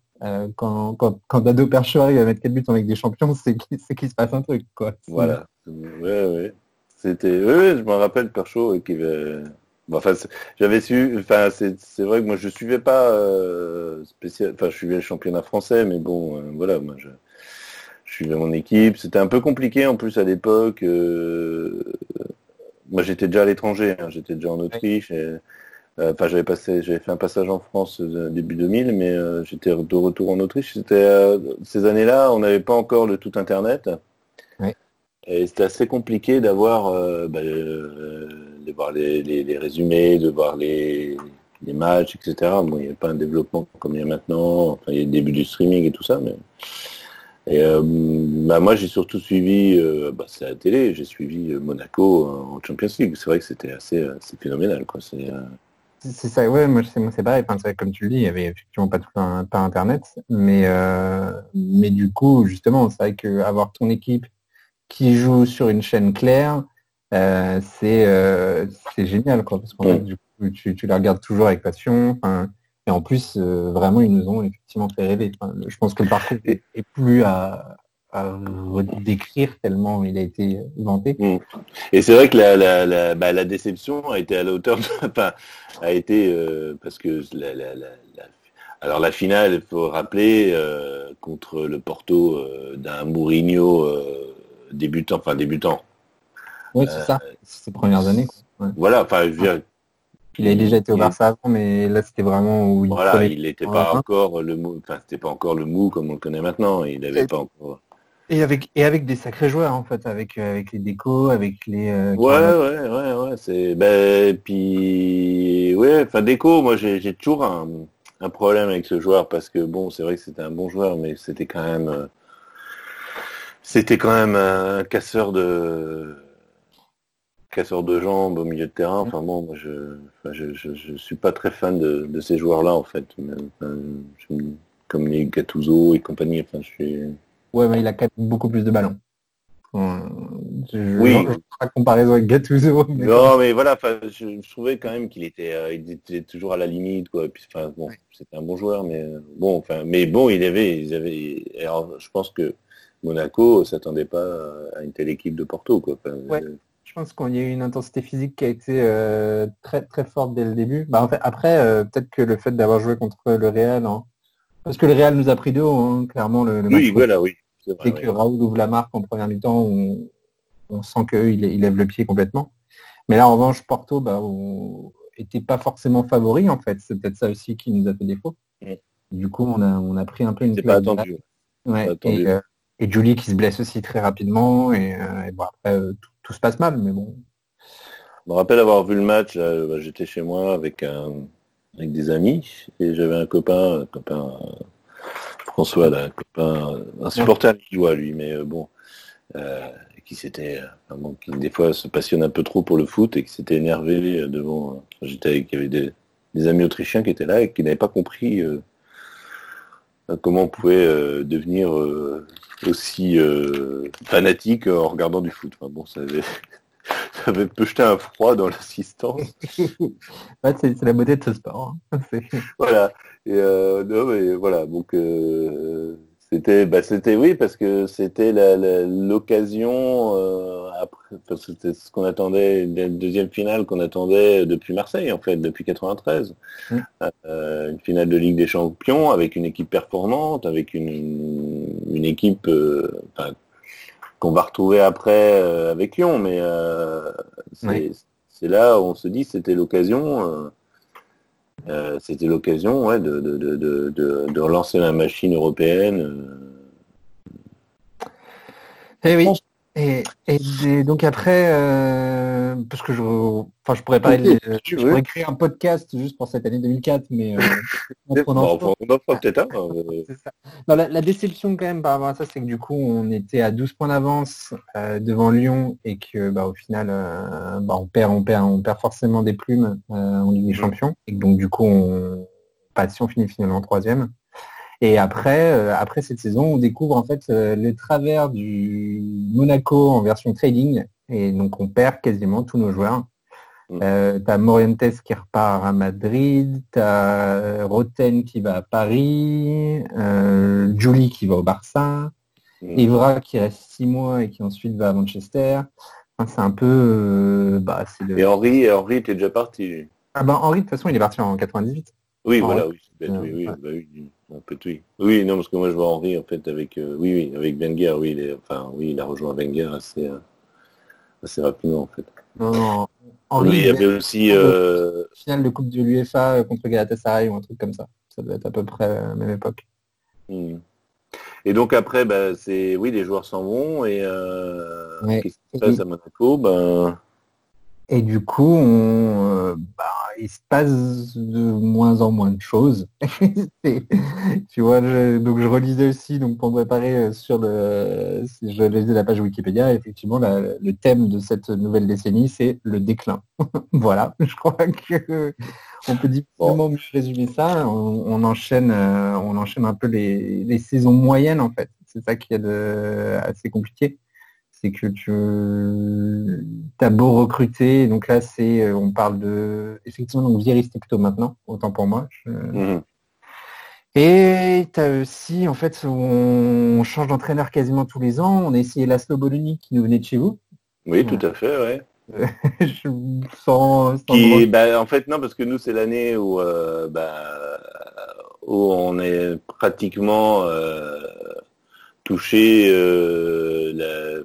quand, quand, quand Dado Percho arrive à mettre 4 buts en Ligue des Champions, c'est qu'il se passe un truc. Quoi. Voilà. Ouais, ouais. C'était. Ouais, je me rappelle euh, qui avait. Enfin, j'avais su. Enfin, c'est vrai que moi, je suivais pas euh, spécial. Enfin, je suivais le championnat français, mais bon, euh, voilà, moi, je, suivais mon équipe. C'était un peu compliqué en plus à l'époque. euh, Moi, j'étais déjà à l'étranger. hein, J'étais déjà en Autriche. euh, Enfin, j'avais passé, j'avais fait un passage en France euh, début 2000, mais euh, j'étais de retour en Autriche. C'était euh, ces années-là, on n'avait pas encore le tout internet. Et c'était assez compliqué d'avoir euh, bah, euh, de voir les, les- les résumés, de voir les, les matchs, etc. Bon, il n'y a pas un développement comme il y a maintenant. Enfin, il y a le début du streaming et tout ça, mais et euh, bah, moi j'ai surtout suivi, euh, bah, c'est la télé, j'ai suivi euh, Monaco en Champions League. C'est vrai que c'était assez, euh, phénoménal, quoi. C'est ça, ouais, moi c'est moi, c'est pareil. Enfin, c'est vrai comme tu le dis, il y avait effectivement pas tout un, pas internet, mais euh, mais du coup, justement, c'est vrai que avoir ton équipe qui joue sur une chaîne claire, euh, c'est euh, c'est génial, quoi, parce qu'en Ouais. fait, du coup, tu, tu la regardes toujours avec passion. Et en plus, euh, vraiment, ils nous ont effectivement fait rêver. Enfin, je pense que le parcours est, est plus à, à décrire tellement il a été inventé. Mm. Et c'est vrai que la, la, la, bah, la déception a été à la hauteur de, enfin, a été euh, parce que la, la, la, la- alors la finale, il faut rappeler euh, contre le Porto euh, d'un Mourinho euh, débutant, enfin débutant. Oui, c'est ça. C'est ses premières années. quoi. Ouais. Voilà, enfin je veux dire, Il avait déjà été au il- Barça avant, mais là, c'était vraiment où il voilà, il n'était pas encore le mou, enfin c'était pas encore le mou comme on le connaît maintenant. Il n'avait pas encore. Et avec, et avec des sacrés joueurs, en fait, avec, euh, avec les décos, avec les... euh, Ouais, ouais, ouais, ouais, c'est, ben, puis, ouais, enfin, Déco, moi, j'ai, toujours un, un problème avec ce joueur parce que bon, c'est vrai que c'était un bon joueur, mais c'était quand même, euh, c'était quand même un casseur de, casseur de jambes au milieu de terrain. Enfin bon, moi, je, enfin, je, je, je suis pas très fan de, de ces joueurs-là, en fait. Enfin, comme les Gattuso et compagnie, enfin, je suis, Ouais, mais il a quand même beaucoup plus de ballons. Je, Oui. je, pas comparaison avec Gattuso. mais- Non, mais voilà, je, je trouvais quand même qu'il était, euh, il était toujours à la limite, quoi. Et puis, enfin, bon, c'était un bon joueur, mais euh, bon, enfin, mais bon, il avait, ils avaient. Alors, je pense que Monaco s'attendait pas à une telle équipe de Porto, quoi. Enfin, Ouais. euh, Je pense qu'il y a eu une intensité physique qui a été euh, très très forte dès le début. Bah, en fait, après, peut-être que le fait d'avoir joué contre le Real, parce que le Real nous a pris de haut, hein, clairement, le, le match oui, voilà, oui. vrai, dès ouais. que Raoul ouvre la marque en première mi-temps, on, on sent qu'il il lève le pied complètement. Mais là, en revanche, Porto bah, on- était pas forcément favori, en fait. C'est peut-être ça aussi qui nous a fait défaut. Du coup, on a, on a pris un peu une C'est pas attendu. Ouais, Pas attendu. et, euh, et Julie qui se blesse aussi très rapidement. Et, euh, et bon, après, euh, tout, tout se passe mal, mais bon. Je me rappelle avoir vu le match, bah, j'étais chez moi avec un, avec des amis et j'avais un copain, un copain François, là, un copain, un supporter lillois lui, mais euh, bon, euh, qui s'était, euh, enfin, bon, qui des fois se passionne un peu trop pour le foot et qui s'était énervé devant. J'étais avec, il y avait des, des amis autrichiens qui étaient là et qui n'avaient pas compris euh, comment on pouvait euh, devenir aussi fanatique en regardant du foot. Enfin, bon, ça avait, avait peu jeté un froid dans l'assistance. Ouais, c'est c'est la beauté de ce sport. hein. Voilà. Et euh, non, mais voilà. Donc euh, c'était, bah, c'était oui parce que c'était l'occasion euh, après, parce que c'était ce qu'on attendait, la deuxième finale qu'on attendait depuis Marseille en fait, depuis 93. Mm. Une finale de Ligue des Champions avec une équipe performante, avec une, une équipe enfin, qu'on va retrouver après euh, avec Lyon, mais euh, c'est Oui. là où on se dit c'était l'occasion. euh, euh, c'était l'occasion ouais, de, de, de, de, relancer la machine européenne. Eh oui. Et, donc après, euh, parce que je, enfin, je pourrais pas, Ok, euh, tu je veux. pourrais créer un podcast juste pour cette année 2004, mais euh, on enfin, on en fera peut-être un. euh, ça. Non, la, la déception quand même par rapport à ça, c'est que du coup, on était à 12 points d'avance euh, devant Lyon et que bah, au final, euh, bah, on perd, on perd, on perd forcément des plumes euh, en Ligue des Champions. Et donc du coup, on pas si on finit finalement troisième. Et après, euh, après cette saison, on découvre en fait euh, le travers du Monaco en version trading. Et donc on perd quasiment tous nos joueurs. Mm. Euh, t'as Morientes qui repart à Madrid, t'as Roten qui va à Paris, euh, Julie qui va au Barça, mm. Evra qui reste six mois et qui ensuite va à Manchester. Enfin, c'est un peu, euh, bah, c'est le- Et Henri, et Henri était déjà parti. Ah bah Henri de toute façon il est parti en 98. Oui, voilà, oui, c'est bête, oui, oui, Ouais. bah oui, un peu oui. Oui, non, parce que moi je vois Henri en fait avec, euh, oui, oui, avec Wenger, oui, il est, enfin, oui, il a rejoint Wenger assez, euh, assez rapidement en fait. Non, non. Henri, Oui, il y avait aussi, euh, finale de Coupe de l'UEFA euh, contre Galatasaray ou un truc comme ça. Ça doit être à peu près à la même époque. hmm. et donc après, bah, c'est, oui, les joueurs s'en vont et euh, Ouais. qu'est-ce qui se passe à Monaco? Ben, Et du coup, on, euh, bah, il se passe de moins en moins de choses. Tu vois, je- donc je relisais aussi, donc pour me préparer euh, sur le, je lisais la page Wikipédia, effectivement, la- le thème de cette nouvelle décennie, c'est le déclin. voilà, je crois que on peut difficilement mieux résumer ça. On, on enchaîne, euh, on enchaîne un peu les, les saisons moyennes en fait. C'est ça qui est de, assez compliqué c'est que tu t'as beau recruter, donc là c'est, euh, on parle de, effectivement, donc Viris Tecto maintenant, autant pour moi. Je- Mhm. Et t'as aussi, en fait, on change d'entraîneur quasiment tous les ans. On a essayé Laszlo Bologna qui nous venait de chez vous. Oui, tout à fait, ouais. Je- sans, sans Qui, bah, en fait, non, parce que nous, c'est l'année où, euh, bah, où on est pratiquement euh, touché. euh,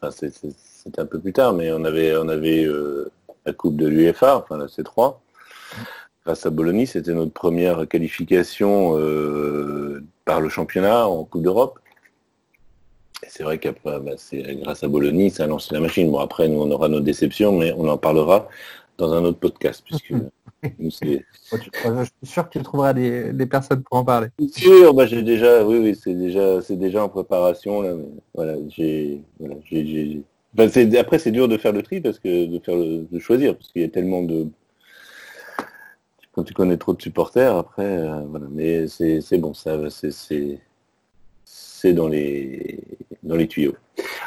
enfin, c'était un peu plus tard, mais on avait, on avait euh, la Coupe de l'UEFA, enfin la C3. Grâce à Bologna, c'était notre première qualification euh, par le championnat en Coupe d'Europe. C'est vrai qu'après, bah, grâce à Bologna, ça a lancé la machine. Bon, après, nous, on aura nos déceptions, mais on en parlera dans un autre podcast, puisque Je suis sûr que tu trouveras des, des personnes pour en parler. sûr. Bah, j'ai déjà, oui, oui, c'est déjà, c'est déjà en préparation là. Mais voilà, j'ai, voilà, j'ai, j'ai- c'est- après, c'est dur de faire le tri parce que de faire le, de choisir, parce qu'il y a tellement de quand tu connais trop de supporters, après, euh, voilà. Mais c'est, c'est bon, ça, va, c'est, c'est, c'est dans les, dans les tuyaux.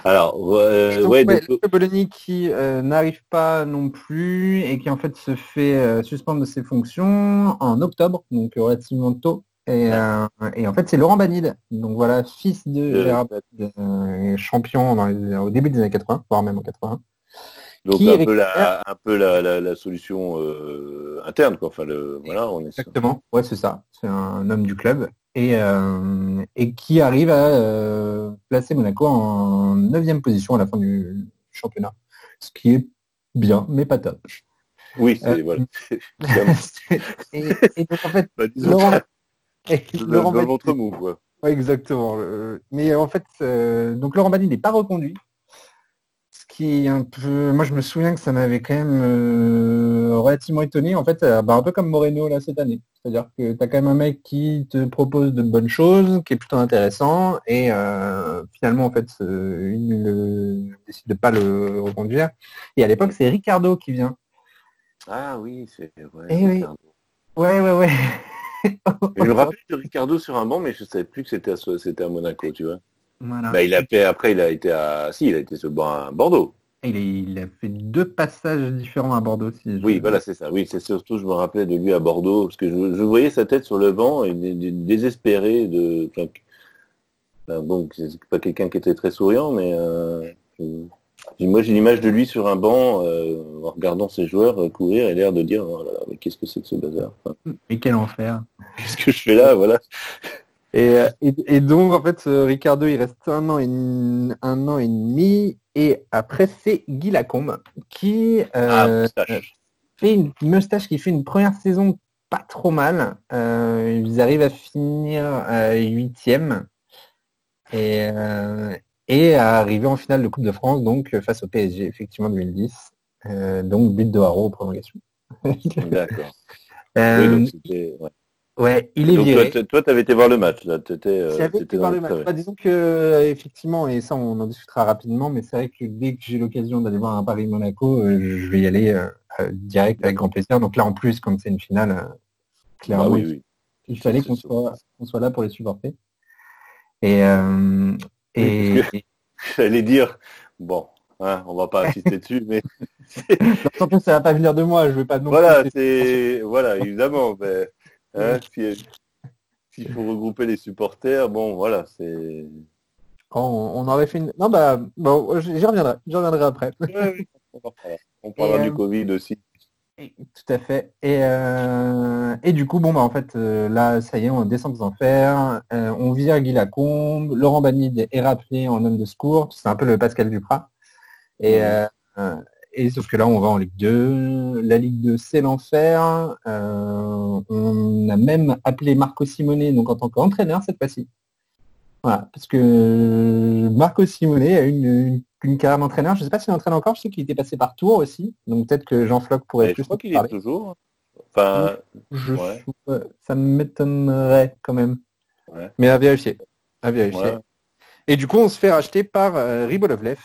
Alors, euh, ouais, donc, le Bologna qui euh, n'arrive pas non plus et qui en fait se fait euh, suspendre de ses fonctions en octobre, donc relativement tôt. Et, euh, et en fait, c'est Laurent Banil, donc voilà, fils de Euh, Gérard Banil, euh, champion dans les- au début des années 80, voire même en 80. donc qui un peu la, un peu la, la, la solution euh, interne, quoi. Enfin, le, voilà, on est Exactement, ouais, c'est ça. C'est un homme du club et, euh, et qui arrive à euh, placer Monaco en neuvième position à la fin du championnat, ce qui est bien, mais pas top. Oui, c'est, Euh, voilà. et, et donc en fait, Bah, Laurent, le, Laurent le Banil- ventre mou, quoi. Ouais, exactement. mais en fait, donc Laurent Banil n'est pas reconduit. Qui est un peu. Moi, je me souviens que ça m'avait quand même euh, relativement étonné. En fait, euh, bah, un peu comme Moreno là cette année. C'est-à-dire que tu as quand même un mec qui te propose de bonnes choses, qui est plutôt intéressant, et euh, finalement, en fait, euh, il décide de pas le reconduire. Et à l'époque, c'est Ricardo qui vient. Ah oui, c'est ouais, Eh oui. Ricardo. Ouais, ouais, ouais. Je me rappelle de Ricardo sur un banc, mais je savais plus que c'était à, c'était à Monaco, tu vois. Voilà. Bah, il a fait, après, il a été à, si, il a été sur à Bordeaux. Il, a fait deux passages différents à Bordeaux. Si Oui, voilà, c'est ça. Oui, c'est surtout, je me rappelais de lui à Bordeaux, parce que je, je voyais sa tête sur le banc et dé- dé- désespéré de. enfin, c'est pas quelqu'un qui était très souriant, mais euh, moi j'ai l'image de lui sur un banc euh, en regardant ses joueurs euh, courir et l'air de dire oh là là, mais qu'est-ce que c'est que ce bazar Enfin, Mais quel enfer. Qu'est-ce que je fais là Voilà. Et, et, et donc, en fait, euh, Ricardo, il reste un an et, un an et demi. Et après, c'est Guy Lacombe qui Ah, euh, moustache. fait une moustache qui fait une première saison pas trop mal. Euh, ils arrivent à finir huitième et, euh, et à arriver en finale de Coupe de France, donc face au PSG, effectivement, 2010. Euh, donc, but de Haro aux prolongations. D'accord. Oui, ouais. Ouais, il est Donc, viré. toi, t- toi, t'avais été voir le match, là. T'étais, euh, J'avais t'étais été dans voir le match. Bah, disons que euh, effectivement, et ça on en discutera rapidement, mais c'est vrai que dès que j'ai l'occasion d'aller voir un Paris-Monaco, euh, je vais y aller euh, euh, direct avec grand plaisir. Donc là en plus, comme c'est une finale, euh, Ah clairement, oui, il- oui. il fallait qu'on soit, là pour les supporter. Et, euh, et, J'allais dire, bon, hein, on va pas insister dessus, mais surtout ça va pas venir de moi, je vais pas non voilà, plus- c'est, voilà, évidemment, mais, hein, si- s'il faut regrouper les supporters, bon, voilà, c'est, on, on aurait fait une. Non bah bon, j'y reviendrai, j'y reviendrai après. On parlera. Et, du euh, Covid aussi. Tout à fait. Et, euh, et du coup, bon, bah, en fait, euh, là, ça y est, on descend aux enfers. Euh, on vire Guy Lacombe. Laurent Banide est rappelé en homme de secours. C'est un peu le Pascal Duprat. Et, et sauf que là, on va en Ligue 2. La Ligue 2, c'est l'enfer. Euh, on a même appelé Marco Simone, donc en tant qu'entraîneur cette fois-ci. Voilà, parce que Marco Simone a une, une, une carrière d'entraîneur. Je ne sais pas s'il entraîne encore. Je sais qu'il était passé par Tours aussi. Donc peut-être que Jean Floc pourrait Mais plus je crois qu'il est toujours. Enfin, Je- Ouais. ça m'étonnerait quand même. Ouais. Mais à vérifier. À vérifier. ouais. Et du coup, on se fait racheter par euh, Ribolovlev.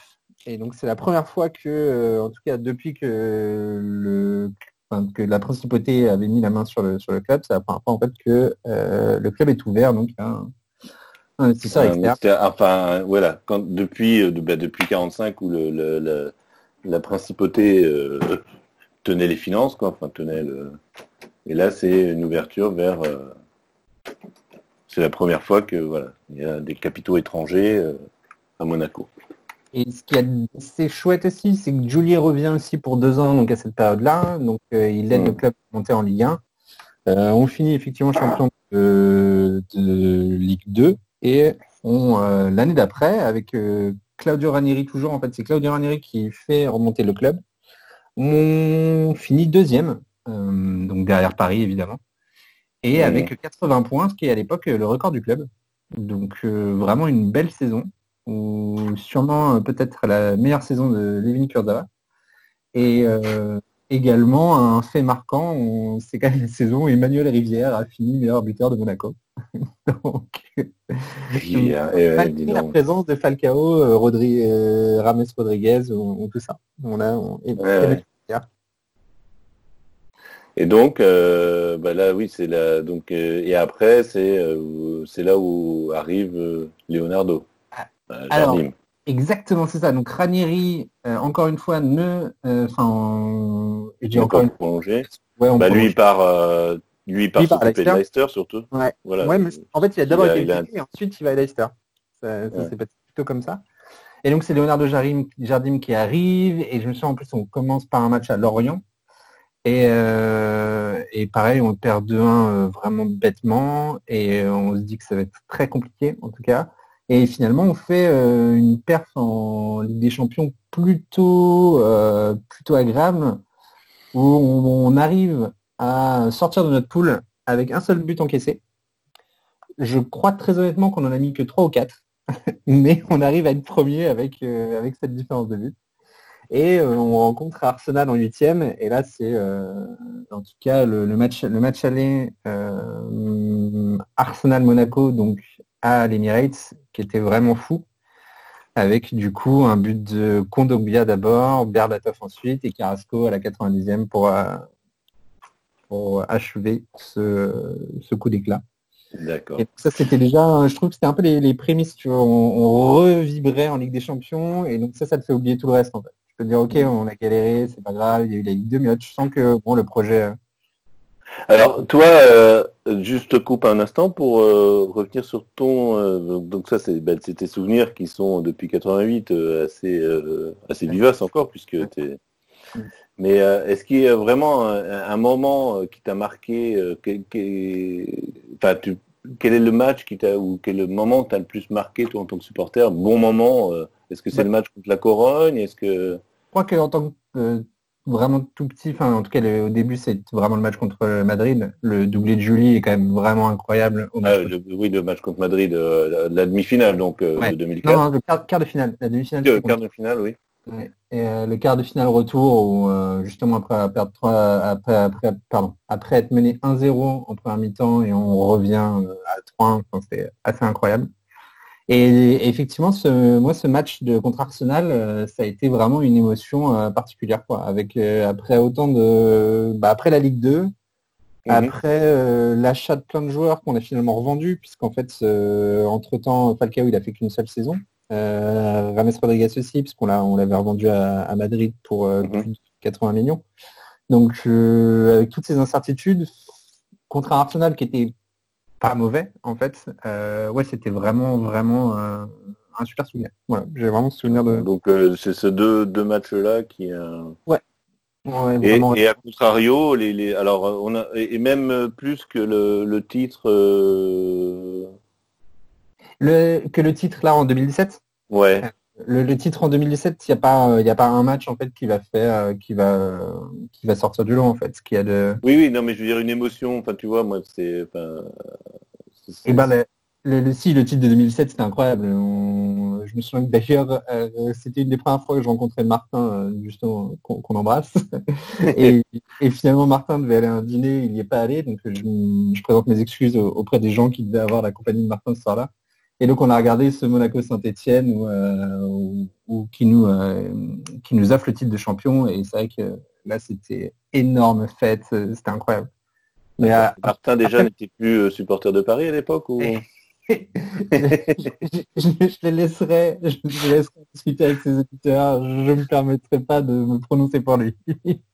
Et donc, c'est la première fois que, euh, en tout cas, depuis que le enfin, que la principauté avait mis la main sur le sur le club, c'est la première fois en fait que euh, le club est ouvert donc un, un investisseur externe. enfin, voilà, quand, depuis, euh, bah, depuis 45 où le, le, le, la principauté euh, tenait les finances, quoi. Enfin, tenait le. Et là, c'est une ouverture vers. c'est la première fois que voilà, il y a des capitaux étrangers à Monaco. Et ce qui est chouette aussi, c'est que Julie revient aussi pour deux ans donc à cette période-là. Donc euh, il aide Mm. le club à monter en Ligue 1. Euh, on finit effectivement champion de, de Ligue 2 et on euh, l'année d'après avec euh, Claudio Ranieri toujours. En fait, c'est Claudio Ranieri qui fait remonter le club. On finit deuxième, euh, donc derrière Paris évidemment, et Mhm. avec 80 points, ce qui est à l'époque le record du club. Donc euh, vraiment une belle saison ou sûrement euh, peut-être la meilleure saison de Levin Kurzawa. Et euh, également un fait marquant, c'est quand même la saison où Emmanuel Rivière a fini meilleur buteur de Monaco. Donc, euh, malgré dis la donc. présence de Falcao, euh, Rodri, euh, Rames Rodriguez ou, ou tout ça. On a, on- et- Ouais, et- ouais. Et donc, euh, bah là, oui, c'est la. Donc, et après, c'est c'est là où arrive Leonardo. Euh, alors. Exactement, c'est ça. Donc Ranieri, euh, encore une fois, ne, euh, enfin, j'ai encore une ouais, on Bah, lui, prolonge. part, lui, part part de Leicester. Surtout. Ouais. Voilà. Ouais, mais en fait, il a d'abord été il a- critiqué et ensuite il va à Leicester. Ça, ça Ouais. s'est passé plutôt comme ça. Et donc c'est Leonardo Jardim, Jardim qui arrive et je me souviens en plus on commence par un match à Lorient et, euh, et pareil on perd 2-1 euh, vraiment bêtement et on se dit que ça va être très compliqué en tout cas. Et finalement on fait euh, une perf en Ligue des Champions plutôt euh, plutôt agréable où on, arrive à sortir de notre poule avec un seul but encaissé. Je crois très honnêtement qu'on en a mis que 3 ou 4, mais on arrive à être premier avec, euh, avec cette différence de but. Et on rencontre Arsenal en huitième, et là c'est en tout cas le, match le match aller euh, Arsenal Monaco donc à l'Emirates qui était vraiment fou avec du coup un but de Kondogbia d'abord, Berbatov ensuite et Carrasco à la 90e pour, euh, pour achever ce, ce coup d'éclat. D'accord. Et ça, c'était déjà, je trouve que c'était un peu les, les prémices, tu vois, on, on revibrait en Ligue des Champions, et donc ça, ça te fait oublier tout le reste, en fait. Tu peux te dire, ok, on a galéré, c'est pas grave, il y a eu la Ligue 2, mais là, tu sens que, bon, le projet, euh, Alors, toi, euh, juste te coupe un instant pour euh, revenir sur ton. euh, donc, ça, c'est ben, c'est tes souvenirs qui sont depuis 88 euh, assez assez vivaces encore, puisque t'es. Mais est-ce qu'il y a vraiment un, un moment qui t'a marqué enfin, tu- Quel est le match qui t'a ou quel est le moment t'a le plus marqué toi en tant que supporter? Bon moment. Est-ce que c'est Ouais. le match contre la Corogne? Est-ce que je crois qu'en tant que vraiment tout petit, enfin, en tout cas, le- au début, c'est vraiment le match contre Madrid. Le doublé de Julie est quand même vraiment incroyable. au match Ah, le- oui le match contre Madrid, euh, la, la demi-finale donc euh, Ouais. de 2004. Non, non, le quart, quart de finale. La demi-finale. Le quart de finale, oui. Ouais. Et euh, le quart de finale retour où justement après perdre 3 après, après pardon après être mené 1-0 en première mi-temps et on revient à 3 enfin, c'est assez incroyable. Et, effectivement ce moi ce match de contre Arsenal euh, ça a été vraiment une émotion euh, particulière quoi avec euh, après autant de bah, après la Ligue 2 Mhm. après euh, l'achat de plein de joueurs qu'on a finalement revendus, puisqu'en fait, entre temps, Falcao, il a fait qu'une seule saison. Euh, Rames Rodriguez aussi, puisqu'on l'a, on l'avait revendu à, à Madrid pour Mhm. plus de 80 millions. Donc, avec toutes ces incertitudes, contre un Arsenal qui était pas mauvais, en fait, euh, ouais, c'était vraiment, vraiment euh, un super souvenir. Voilà, j'ai vraiment ce souvenir de. Donc euh, c'est ces deux, deux matchs-là qui. euh, Ouais, Et, à contrario, les, les, alors on a et même plus que le, le titre. Le, que le titre là en 2017 Ouais. Le, le titre en 2017, il n'y a pas, il a pas un match en fait qui va faire, qui va, qui va sortir du lot en fait. Ce qu'il y a de. Oui, oui, non, mais je veux dire une émotion. Enfin, tu vois, moi, c'est. Et ben le, le, le- si le titre de 2017 c'était incroyable. On- je me souviens que d'ailleurs euh, c'était une des premières fois que je rencontrais Martin euh, justement qu'on embrasse. et, et finalement Martin devait aller à un dîner, il n'y est pas allé, donc je, je présente mes excuses au- auprès des gens qui devaient avoir la compagnie de Martin ce soir-là. Et donc on a regardé ce Monaco Saint-Etienne où, euh, où- où- qui nous euh, qui nous offre le titre de champion et c'est vrai que là c'était énorme fête, c'était incroyable. Mais Martin déjà n'était plus euh, supporter de Paris à l'époque ou? Et- je, je les laisserai, je les laisserai discuter avec ses éditeurs. Je ne me permettrai pas de me prononcer pour lui.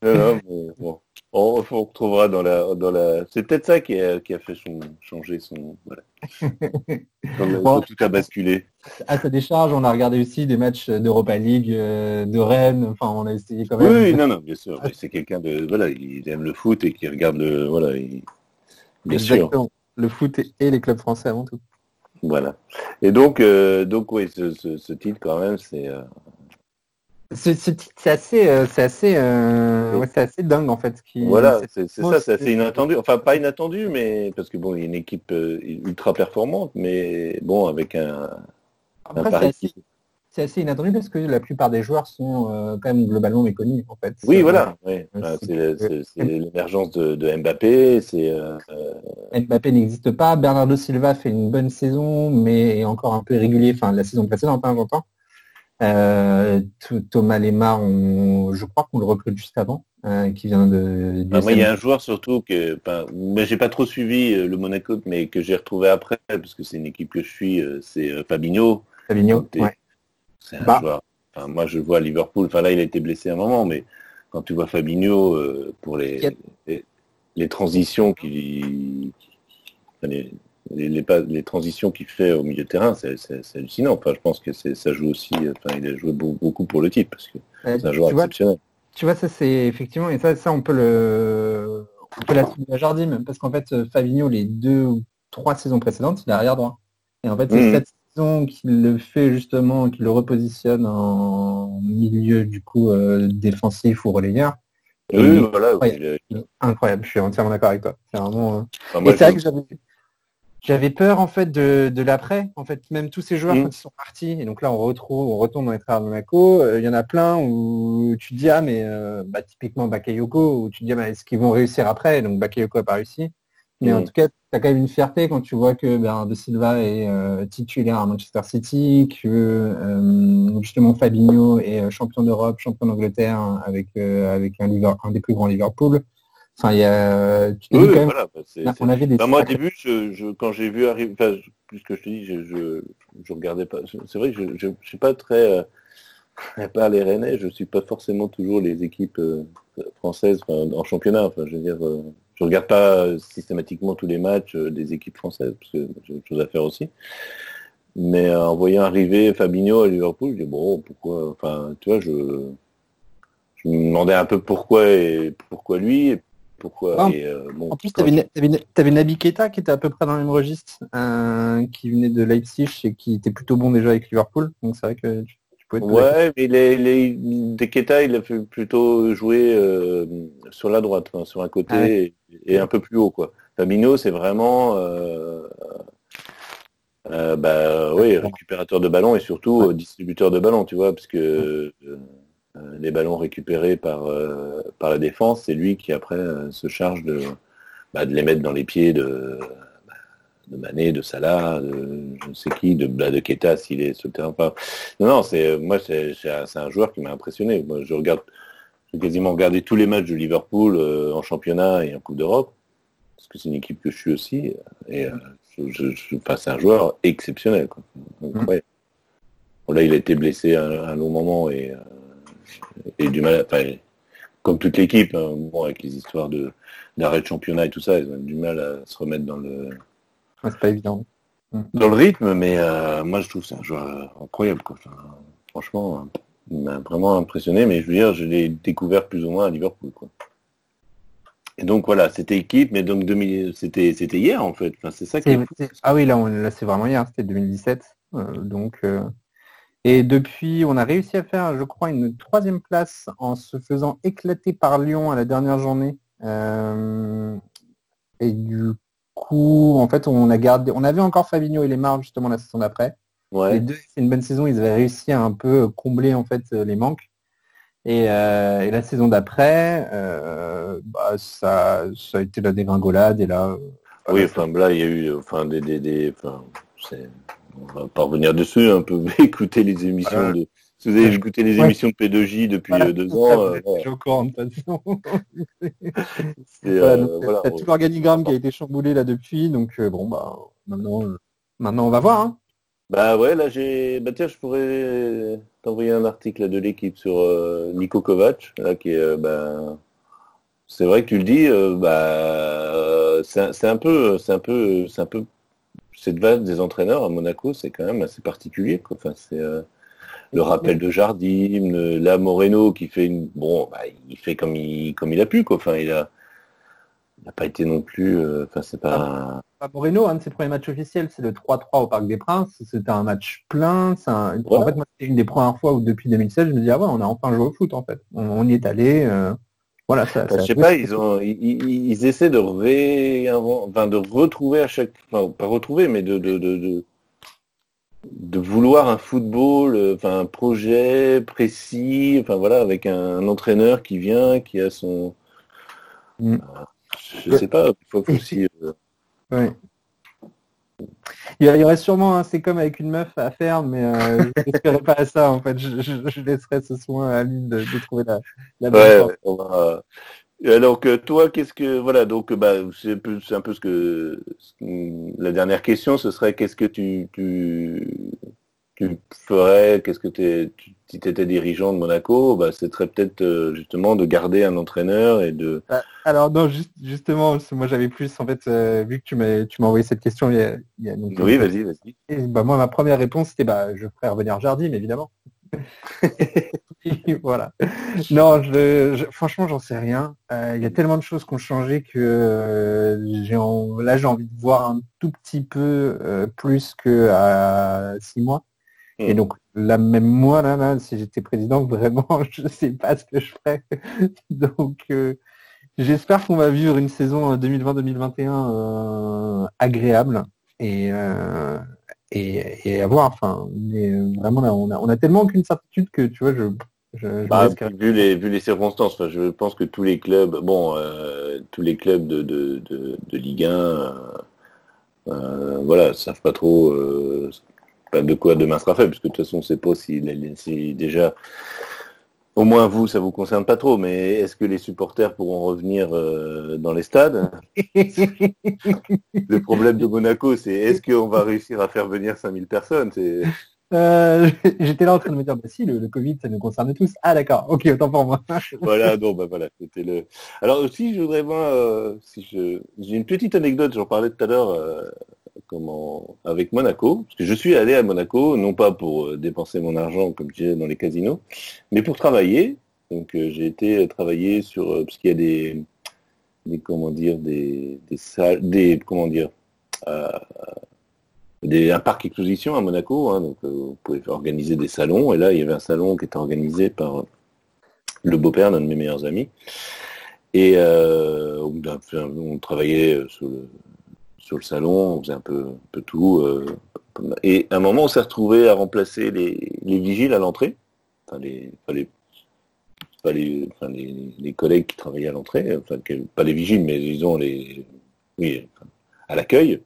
Non, non, mais bon. On, on retrouvera dans la dans la. C'est peut-être ça qui a, qui a fait son, changer son. Voilà. Comme, Bon. tout a basculé. À sa décharge, on a regardé aussi des matchs d'Europa League, euh, de Rennes. Enfin, on a essayé quand même. oui, non, non, bien sûr. C'est quelqu'un de voilà, il aime le foot et qui regarde le voilà. il- Bien sûr. Le foot et- et les clubs français avant tout. Voilà. Et donc euh, donc oui, ce, ce, ce titre quand même, c'est. euh, Ce, ce titre, c'est assez, euh, c'est assez, euh, ouais, c'est assez dingue en fait. ce Qui, Voilà, c'est- c'est c'est ça, c'est c'est- assez inattendu. Enfin, pas inattendu, mais parce que bon, il y a une équipe euh, ultra performante, mais bon, avec un, Après, c'est pari assez, c'est inattendu parce que la plupart des joueurs sont euh, quand même globalement méconnus en fait. Oui, Euh, voilà. c'est c'est c'est- c'est l'émergence de, de Mbappé. C'est euh, Mbappé n'existe pas. Bernardo Silva fait une bonne saison, mais est encore un peu irrégulier. Enfin, la saison précédente, hein, j'entends. Euh, Th- Thomas Lemar, on- je crois qu'on le recrute juste avant, euh, qui vient de. bah, moi, il y a un joueur surtout que, moi, j'ai pas trop suivi euh, le Monaco, mais que j'ai retrouvé après parce que c'est une équipe que je suis. euh, c'est Fabinho. Fabinho. Ouais. C'est un Bah. joueur. Enfin, moi, je vois Liverpool. Enfin, là, il a été blessé un moment, mais quand tu vois Fabinho pour les, les, les transitions qui, enfin, les, les, les pas- les transitions qu'il fait au milieu de terrain, c'est hallucinant. Enfin, je pense que c'est- ça joue aussi. euh, Enfin, il a joué beau- beaucoup pour le titre parce que Euh, c'est un joueur tu vois, exceptionnel. Tu vois, ça c'est effectivement, et ça, ça on peut le, on peut Jardim, même, parce qu'en fait, Fabinho, les deux ou trois saisons précédentes, il est arrière droit. Et en fait, c'est Mhm. cette saison qu'il le fait justement, qu'il le repositionne en milieu du coup euh, défensif ou relayeur. Oui, voilà. incroyable. il est- incroyable, je suis entièrement d'accord avec toi. C'est vraiment. euh, enfin, moi, et c'est vrai que j'avais, j'avais peur en fait de, de l'après. En fait, même tous ces joueurs Mhm. quand ils sont partis, et donc là on retrouve, on retourne dans les travaux de Monaco. euh, Il y en a plein où tu te dis ah mais euh, bah, typiquement Bakayoko où tu te dis bah, est-ce qu'ils vont réussir après? Donc Bakayoko n'a pas réussi. Mais en Mhm. tout cas, tu as quand même une fierté quand tu vois que ben, De Silva est euh, titulaire à Manchester City, que euh, justement Fabinho est euh, champion d'Europe, champion d'Angleterre avec, euh, avec un, un des plus grands Liverpool. Enfin, il y a, Oui, quand même, voilà. bah, c'est- on c'est- avait des Bah, moi, au début, je, je- quand j'ai vu arriver, enfin, puisque je te dis, je, je, je regardais pas. C'est vrai que je, je suis pas très, euh, à part les Rennais, je suis pas forcément toujours les équipes euh, françaises en championnat. Enfin, je veux dire, euh, je regarde pas systématiquement tous les matchs des équipes françaises parce que j'ai autre chose à faire aussi. Mais en voyant arriver Fabinho à Liverpool, je dis bon, pourquoi Enfin, tu vois, je, je me demandais un peu pourquoi et pourquoi lui et pourquoi. Et, euh, bon, En plus, tu avais, Nabi Keita qui était à peu près dans le même registre, euh, qui venait de Leipzig et qui était plutôt bon déjà avec Liverpool. Donc c'est vrai que tu, pouvais Ouais, mais les, les, Deketa, il a fait plutôt jouer euh, sur la droite, sur un côté Ah ouais. et, et un peu plus haut, quoi. Fabinho, c'est vraiment, bah, oui, récupérateur de ballon et surtout distributeur de ballon, tu vois, parce que les ballons récupérés par euh, par la défense, c'est lui qui après euh, se charge de bah, de les mettre dans les pieds de de Mané, de Salah, de je ne sais qui, de, bah, de Keita s'il est sur le terrain. Enfin, non, non, c'est moi c'est un, joueur qui m'a impressionné. Moi, je regarde, j'ai quasiment regardé tous les matchs de Liverpool euh, en championnat et en Coupe d'Europe, parce que c'est une équipe que je suis aussi. Et euh, je, je, enfin, c'est un joueur exceptionnel. Quoi. Incroyable. Bon, là, il a été blessé un, un long moment et, euh, et du mal. à- Enfin, comme toute l'équipe, hein, bon, avec les histoires de d'arrêt de championnat et tout ça, ils ont du mal à se remettre dans le Ouais, c'est pas évident. dans le rythme, mais euh, moi je trouve que c'est un joueur incroyable. Quoi. Enfin, franchement, euh, il m'a vraiment impressionné, mais je veux dire, je l'ai découvert plus ou moins à Liverpool. Quoi. Et donc voilà, c'était équipe, mais donc 2000 c'était c'était hier en fait. Enfin, c'est ça qui est Ah oui, là, on- là c'est vraiment hier, c'était 2017. euh, donc, euh, Et depuis, on a réussi à faire, je crois, une troisième place en se faisant éclater par Lyon à la dernière journée. Euh, Et du coup, en fait, on a gardé, on avait encore Fabinho et Lemar justement la saison d'après. Les Ouais. deux, c'est une bonne saison, ils avaient réussi à un peu combler en fait les manques. Et, euh, et la saison d'après, euh, bah, ça, ça a été la dégringolade et là. Oui, enfin là il y a eu enfin des des, des enfin c'est on va pas revenir dessus, un peu écouter les émissions de si vous avez écouté les Ouais. émissions de P2J depuis Voilà, euh, deux ans, vous euh, courant, de toute façon. C'est, Voilà, euh, tout l'organigramme qui a été chamboulé là depuis, donc bon bah maintenant, Maintenant, on va voir. Hein. Bah ouais, là j'ai. Bah tiens, je pourrais t'envoyer un article de l'équipe sur euh, Nico Kovac, là qui est. euh, bah, c'est vrai que tu le dis, euh, bah, c'est un- c'est un peu, c'est un peu, c'est un peu cette vague des entraîneurs à Monaco, c'est quand même assez particulier. Quoi. Enfin, c'est euh, le rappel de Jardim, le- là Moreno qui fait une, bon, bah, il fait comme il, comme il a pu, quoi. Enfin, il a, il n'a pas été non plus. euh, Enfin, c'est pas. Pas Moreno, un de ses premiers matchs officiels, c'est le 3-3 au Parc des Princes. C'était un match plein. c'est un- En fait, moi, c'était une des premières fois où depuis 2016, je me dis, ah ouais, on a enfin joué au foot, en fait. On, on y est allé. euh, Voilà, ça, Enfin, ça- je sais pas, ils ont, ils, ils- ils essaient de réinventer, enfin, de retrouver à chaque, enfin, pas retrouver, mais de, de, de, de, de vouloir un football, euh, enfin, un projet précis, enfin voilà, avec un, un entraîneur qui vient, qui a son, Mm. je sais pas, il faut aussi, euh, Ouais. Il y aurait sûrement un c'est comme avec une meuf à faire, mais euh, je n'espérais pas à ça en fait. Je, je- je laisserai ce soin à Amine de, de trouver la, la bonne Ouais, on va- Alors que toi, qu'est-ce que voilà donc bah c'est un peu, ce que ce que- la dernière question, ce serait qu'est-ce que tu tu tu ferais, qu'est-ce que t'es, tu, si tu étais dirigeant de Monaco, bah ce serait peut-être euh, justement de garder un entraîneur et de Alors non, juste, justement, moi j'avais plus en fait euh, vu que tu m'as tu m'as envoyé cette question il y a, il y a donc, oui vas-y vas-y Et, bah, moi ma première réponse c'était bah je ferais revenir Jardim évidemment. Voilà. Non, je, je- franchement j'en sais rien. Euh, Il y a tellement de choses qui ont changé que j'ai en- là j'ai envie de voir un tout petit peu plus que à six mois. Et Mm. donc là même moi là, là si j'étais président vraiment je sais pas ce que je ferais. donc euh, j'espère qu'on va vivre une saison euh, 2020-2021 euh, agréable et, euh, et et à voir. Enfin mais euh, vraiment là on a on a tellement aucune certitude que tu vois je je, Bah, vu les vu les circonstances, enfin, je pense que tous les clubs, bon, euh, tous les clubs de de, de, de Ligue 1, euh, euh, voilà, savent pas trop euh, pas de quoi demain sera fait, parce que de toute façon, on sait pas si, si déjà, au moins vous, ça vous concerne pas trop, mais est-ce que les supporters pourront revenir euh, dans les stades? Le problème de Monaco, c'est est-ce qu'on va réussir à faire venir 5000 personnes? C'est Euh, J'étais là en train de me dire, bah si, le, le Covid, ça nous concerne tous. Ah d'accord, ok, autant pour moi. voilà, non, bah voilà, c'était le. Alors aussi, je voudrais voir euh, si je. J'ai une petite anecdote, j'en parlais tout à l'heure, euh, comment avec Monaco, parce que je suis allé à Monaco, non pas pour euh, dépenser mon argent comme je disais dans les casinos, mais pour travailler. Donc euh, j'ai été travailler sur euh, parce qu'il y a des, des comment dire, des, des des comment dire. euh, des, un parc exposition à Monaco, hein, donc euh, vous pouvez organiser des salons, et là il y avait un salon qui était organisé par le beau-père d'un de mes meilleurs amis. Et euh, on, on travaillait sur le, sur le salon, on faisait un peu, un peu tout. euh, et à un moment, on s'est retrouvé à remplacer les, les vigiles à l'entrée, enfin les, pas les, enfin les, collègues qui travaillaient à l'entrée, enfin pas les vigiles, mais disons les, oui, à l'accueil.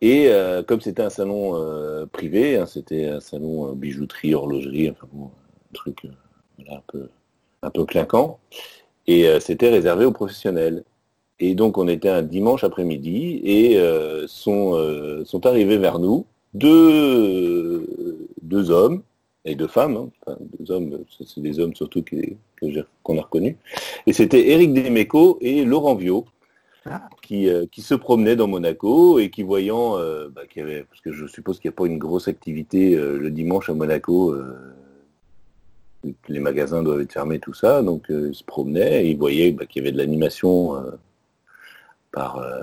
Et euh, comme c'était un salon euh, privé, hein, c'était un salon bijouterie, horlogerie, enfin bon, un truc un peu un peu clinquant. Et c'était réservé aux professionnels. Et donc on était un dimanche après-midi et euh, sont, euh, sont arrivés vers nous deux, deux hommes et deux femmes, hein. enfin, deux hommes, c'est des hommes surtout qui- que j'ai- qu'on a reconnus. Et c'était Éric Demeco et Laurent Viau qui, euh, qui se promenaient dans Monaco et qui voyant, euh, bah, qu'il y avait, parce que je suppose qu'il n'y a pas une grosse activité euh, le dimanche à Monaco, euh, les magasins doivent être fermés, tout ça, donc euh, ils se promenaient et ils voyaient bah, qu'il y avait de l'animation euh, par euh,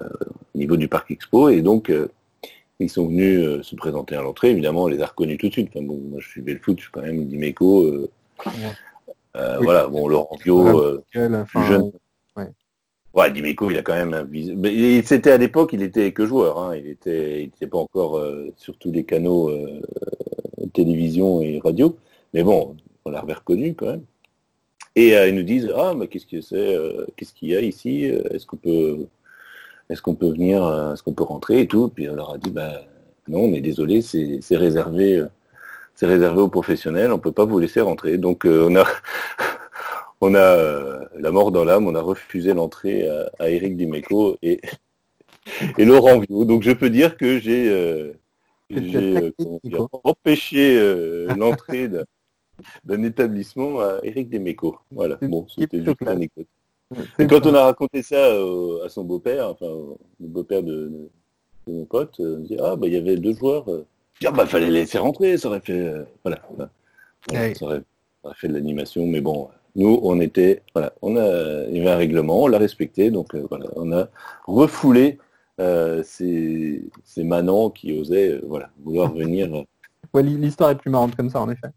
au niveau du parc expo et donc euh, ils sont venus euh, se présenter à l'entrée. Évidemment, on les a reconnus tout de suite. Enfin, bon, moi, je suivais le foot, je suis quand même Dimeco. Euh, euh, Oui. Voilà, bon, Laurent Pio, euh, enfin, plus jeune. ouais. Ouais, Dimeco, il a quand même un vis- mais C'était à l'époque, il était que joueur. Hein. Il était, il était pas encore euh, sur tous les canaux euh, télévision et radio. Mais bon, on l'a reconnu quand même. Et euh, ils nous disent ah mais qu'est-ce que c'est, qu'est-ce qu'il y a ici Est-ce qu'on peut, est-ce qu'on peut venir, euh, est-ce qu'on peut rentrer et tout Puis on leur a dit bah non, mais désolé, c'est c'est réservé, euh, c'est réservé aux professionnels. On peut pas vous laisser rentrer. Donc euh, on a on a euh, la mort dans l'âme, on a refusé l'entrée à, à Eric Dimeco et, et Laurent Viau. Donc je peux dire que j'ai euh, J'ai comment dire, empêché l'entrée d'un- d'un établissement à Eric Demeco. Voilà, bon, c'était juste une anecdote. Et quand on a raconté ça euh, à son beau-père, enfin au le beau-père de, mon pote, euh, on dit ah bah il y avait deux joueurs. Euh, Je dis, ah bah fallait les laisser rentrer, ça aurait fait euh, voilà, Ouais. ça, aurait, ça aurait fait de l'animation, mais bon, nous on était voilà, on a il y avait un règlement, on l'a respecté, donc euh, voilà, on a refoulé euh, ces, ces manants qui osaient euh, voilà vouloir venir. euh, Ouais, L'histoire est plus marrante comme ça, en effet.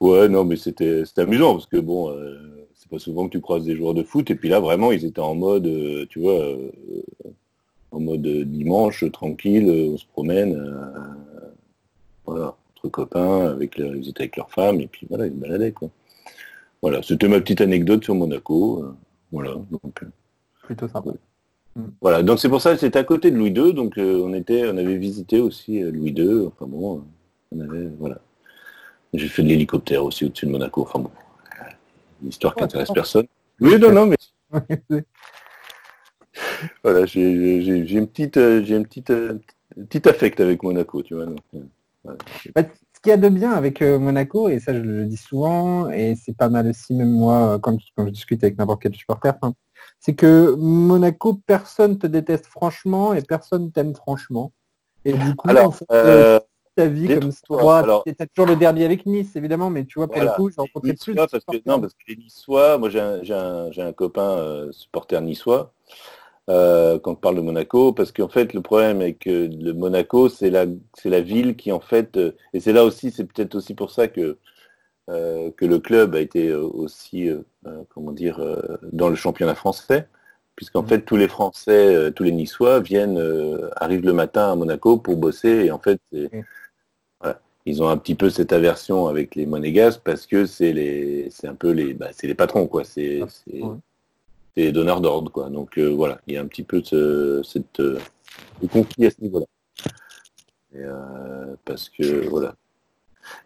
Ouais, non, mais c'était c'était amusant parce que bon, euh, c'est pas souvent que tu croises des joueurs de foot et puis là vraiment ils étaient en mode, euh, tu vois, euh, en mode euh, dimanche tranquille, on se promène, voilà, entre copains, avec leur- ils étaient avec leurs femmes et puis voilà ils se baladaient quoi. Voilà, c'était ma petite anecdote sur Monaco, voilà. Donc, Plutôt sympa. voilà, donc c'est pour ça que c'était à côté de Louis II, donc euh, on était, on avait visité aussi euh, Louis II, enfin bon, on avait, voilà. J'ai fait de l'hélicoptère aussi au-dessus de Monaco, enfin bon, une histoire qui Ouais, intéresse c'est personne. Oui, non, non, mais voilà, j'ai une petite, euh, j'ai une petite, euh, petit affect avec Monaco, tu vois. donc, euh, Bah, ce qu'il y a de bien avec Monaco, et ça je le dis souvent, et c'est pas mal aussi, même moi, quand, quand je discute avec n'importe quel supporter, hein, c'est que Monaco, personne te déteste franchement et personne t'aime franchement. Et du coup, Alors, en fait, euh, ta vie comme. Toi, Alors- t'as toujours le derby avec Nice, évidemment, mais tu vois, pour Voilà. le coup, j'ai rencontré plus. Parce que, non, parce que les Niçois, moi j'ai un, copain euh, supporter niçois, euh, quand on parle de Monaco, parce qu'en fait le problème avec euh, le Monaco, c'est la, c'est la ville qui en fait, euh, et c'est là aussi, c'est peut-être aussi pour ça que, que le club a été aussi, comment dire, dans le championnat français, puisqu'en Mhm. fait tous les Français, tous les Niçois viennent, euh, arrivent le matin à Monaco pour bosser, et en fait c'est Mhm. Ils ont un petit peu cette aversion avec les monégasques parce que c'est les c'est un peu les bah, c'est les patrons quoi. C'est c'est Ouais. c'est les donneurs d'ordre quoi. Donc euh, voilà il y a un petit peu ce, cette euh, à ce niveau là parce que voilà.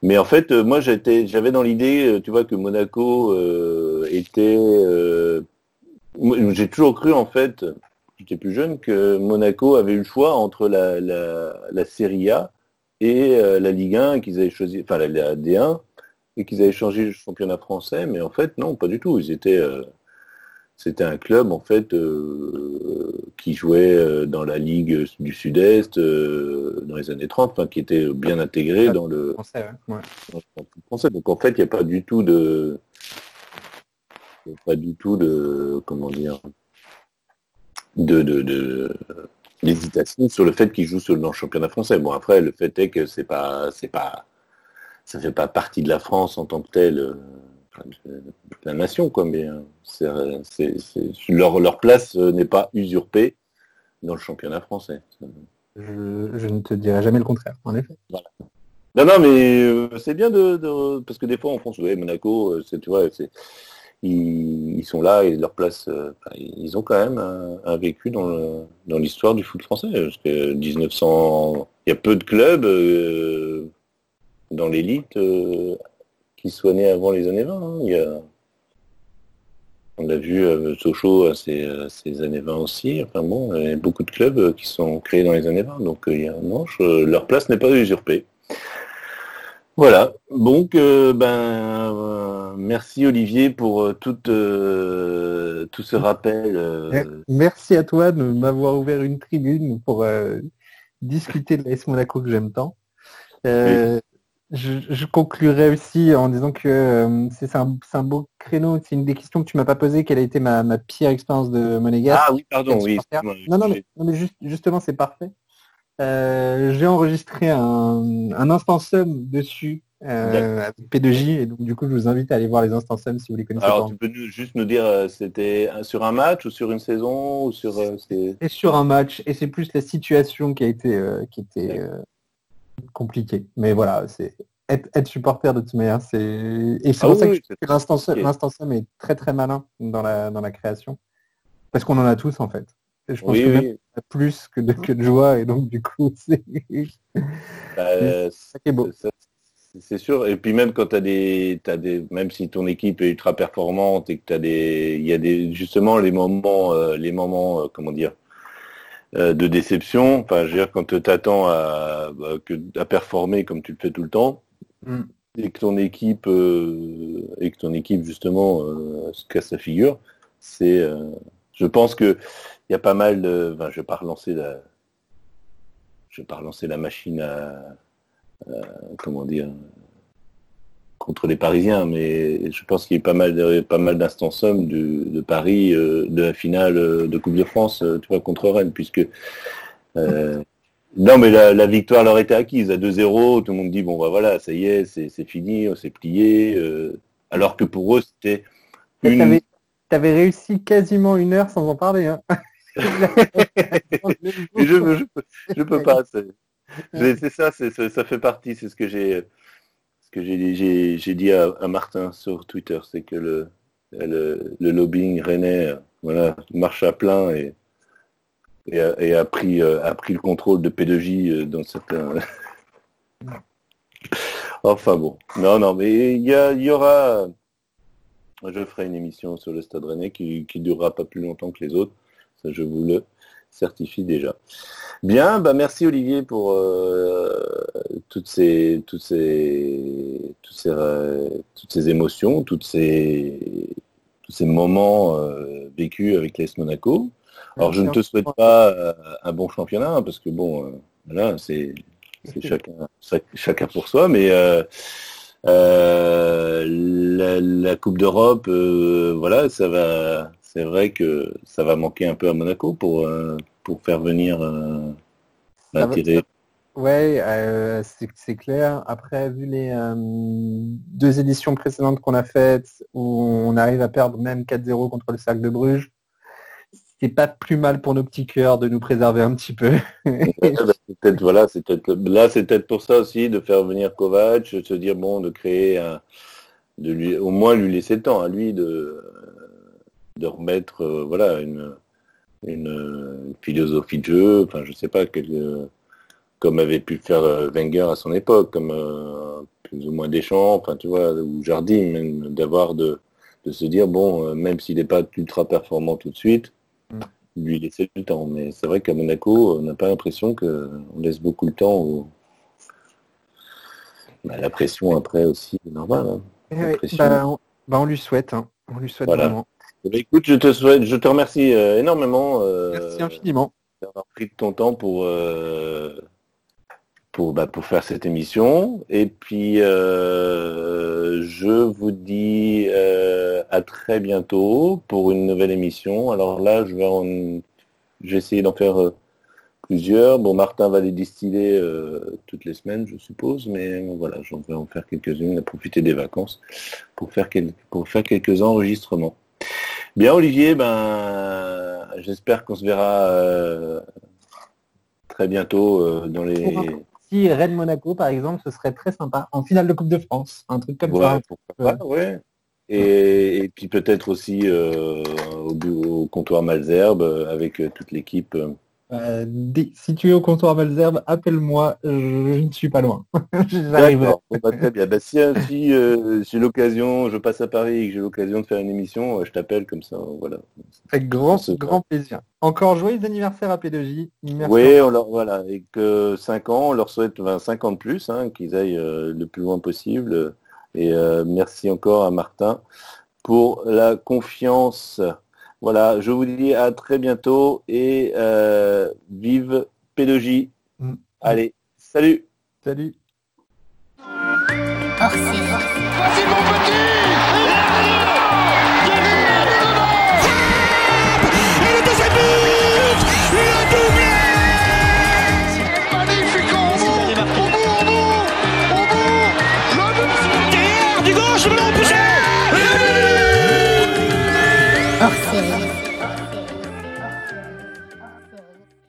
Mais en fait euh, moi j'étais j'avais dans l'idée euh, tu vois que Monaco euh, était euh, j'ai toujours cru en fait j'étais plus jeune que Monaco avait eu le choix entre la, la, la Serie A et euh, la Ligue 1 qu'ils avaient choisi, enfin la, la D1 et qu'ils avaient changé le championnat français, mais en fait non, pas du tout. Ils étaient, euh, c'était un club en fait euh, qui jouait dans la Ligue du Sud-Est dans les années 30, enfin, qui était bien intégré dans le, Français, ouais. Ouais. dans le foot français. Donc en fait, il n'y a pas du tout de, y a pas du tout de, comment dire, de, de, de d'hésitation sur le fait qu'ils jouent sur, dans le championnat français. Bon après, le fait est que c'est pas, c'est pas, ça fait pas partie de la France en tant que telle, euh, la nation quoi. Mais euh, c'est, leur leur place euh, n'est pas usurpée dans le championnat français. Je, je ne te dirai jamais le contraire, en effet. Non, non, mais c'est bien de, de- parce que des fois on pense, ouais, Monaco, c'est, tu vois, c'est, ils, sont là et leur place, euh, ils ont quand même un, vécu dans, l'histoire du foot français. Parce que 1900, il y a peu de clubs euh, dans l'élite euh, qui soient nés avant les années 20. hein. On a vu Sochaux à ces, années 20 aussi. Enfin bon, il y a beaucoup de clubs qui sont créés dans les années 20. Donc il y a, non, je- leur place n'est pas usurpée. Voilà. Donc, euh, ben, euh, merci Olivier pour euh, tout, tout ce rappel. euh, Merci à toi de m'avoir ouvert une tribune pour discuter de l'AS Monaco que j'aime tant. Je, je conclurai aussi en disant que c'est un, un beau créneau. C'est une des questions que tu m'as pas posées. Quelle a été ma, ma pire expérience de monégasque? Ah oui, pardon, oui. Non, non, mais, non, mais juste- justement, c'est parfait. Euh, J'ai enregistré un, un instant sum dessus euh, avec P2J et donc du coup je vous invite à aller voir les instants sum si vous les connaissez Alors, pas. tu peux juste nous dire, euh, c'était sur un match ou sur une saison ou sur... c'est- Et sur un match et c'est plus la situation qui a été euh, qui était compliquée. Mais voilà, c'est être, être supporter de toute manière, c'est et c'est Ah pour oui, ça que oui, je trouve c'est- que l'instant sum, ok. l'instant sum est très très malin dans la dans la création parce qu'on en a tous en fait. Je pense Oui, que même plus que de, que de joie et donc du coup c'est euh, ça qui est beau. ça, c'est- sûr. Et puis même quand tu as des, t'as des, même si ton équipe est ultra performante et que tu as des, il y a des, justement les moments, euh, les moments, euh, comment dire, euh, de déception. Enfin, je veux dire, quand tu t'attends à, bah, que- à performer comme tu le fais tout le temps, Mm. et que ton équipe et que ton équipe justement se casse sa figure, c'est, je pense que y a pas mal de, enfin, je vais pas relancer la, je vais pas relancer la machine à, à- comment dire, contre les Parisiens, mais je pense qu'il y a pas mal de, pas mal d'instances hommes de, de Paris euh, de la finale euh, de Coupe de France, euh, tu vois, contre Rennes, puisque euh, non, mais la, la victoire leur était acquise à 2-0. Tout le monde dit bon, bah voilà, ça y est, c'est c'est fini, on s'est plié. euh, alors que pour eux, c'était une. T'avais réussi quasiment une heure sans en parler. Hein. Je, je, peux- je peux pas. C'est ça, ça, ça fait partie. C'est ce que j'ai, ce que j'ai, dit à, à Martin sur Twitter, c'est que le, le, le lobbying rennais, voilà, marche à plein et et a, et a pris euh, a pris le contrôle de P2J euh, dans certains. enfin bon, non, non, mais il y, a- y aura. Je ferai une émission sur le Stade Rennais qui, qui durera pas plus longtemps que les autres. Ça, je vous le certifie déjà. Bien, bah merci Olivier pour euh, toutes ces toutes ces toutes ces euh, toutes ces émotions, toutes ces tous ces moments euh, vécus avec l'AS Monaco. Alors je ne te souhaite pas un bon championnat hein, parce que bon, voilà, c'est c'est chacun chac- chacun pour soi, mais la, la Coupe d'Europe, voilà, ça va. C'est vrai que ça va manquer un peu à Monaco pour euh, pour faire venir euh, va- l'intérêt. Ouais, euh, c'est clair. Après, vu les euh, deux éditions précédentes qu'on a faites, où on arrive à perdre même 4-0 contre le Cercle de Bruges, c'est pas plus mal pour nos petits cœurs de nous préserver un petit peu. Bah, peut-être voilà, c'est peut-être là, c'est peut-être pour ça aussi de faire venir Kovac, de se dire bon, de créer un, de lui, au moins lui laisser le temps à lui de de remettre euh, voilà une une euh, philosophie de jeu, enfin je sais pas quel- comme avait pu faire euh, Wenger à son époque, comme euh, plus ou moins Deschamps, enfin tu vois, ou Jardim, même d'avoir de de se dire bon, euh, même s'il n'est pas ultra performant tout de suite, Mm. lui laisser le temps. Mais c'est vrai qu'à Monaco, on n'a pas l'impression qu'on laisse beaucoup le temps au... Bah, la pression après aussi, c'est normal. hein. Eh bah, on, bah, on lui souhaite, hein. on lui souhaite Voilà. vraiment. Eh ben, écoute, je te souhaite, je te remercie euh, énormément euh, Merci infiniment. d'avoir pris de ton temps pour euh, pour bah, pour faire cette émission. Et puis euh, je vous dis euh, à très bientôt pour une nouvelle émission. Alors là, je vais en, je vais essayer d'en faire plusieurs. Bon, Martin va les distiller euh, toutes les semaines, je suppose, mais voilà, j'en vais en faire quelques-unes, à profiter des vacances pour faire quel- pour faire quelques enregistrements. Bien Olivier, ben j'espère qu'on se verra euh, très bientôt euh, dans les Si Rennes Monaco, par exemple, ce serait très sympa. En finale de Coupe de France, un truc comme Ouais, ça. pourquoi pas, ouais. Et, et puis peut-être aussi euh, au, au comptoir Malzerbe avec toute l'équipe. Euh. Dès- si tu es au comptoir Malzerbe, appelle-moi, je, je ne suis pas loin. Bon, bah, très bien. Bah, si si, euh, j'ai l'occasion, je passe à Paris et que j'ai l'occasion de faire une émission, euh, je t'appelle comme ça. Voilà. Avec grand, grand plaisir. Encore joyeux anniversaire à P2J. Merci. Oui, on leur, voilà, et que 5 ans, on leur souhaite 5 ans de plus, hein, qu'ils aillent euh, le plus loin possible. Et merci encore à Martin pour la confiance. Voilà, je vous dis à très bientôt et euh, vive P2J. Mm. Allez, salut Salut. mon petit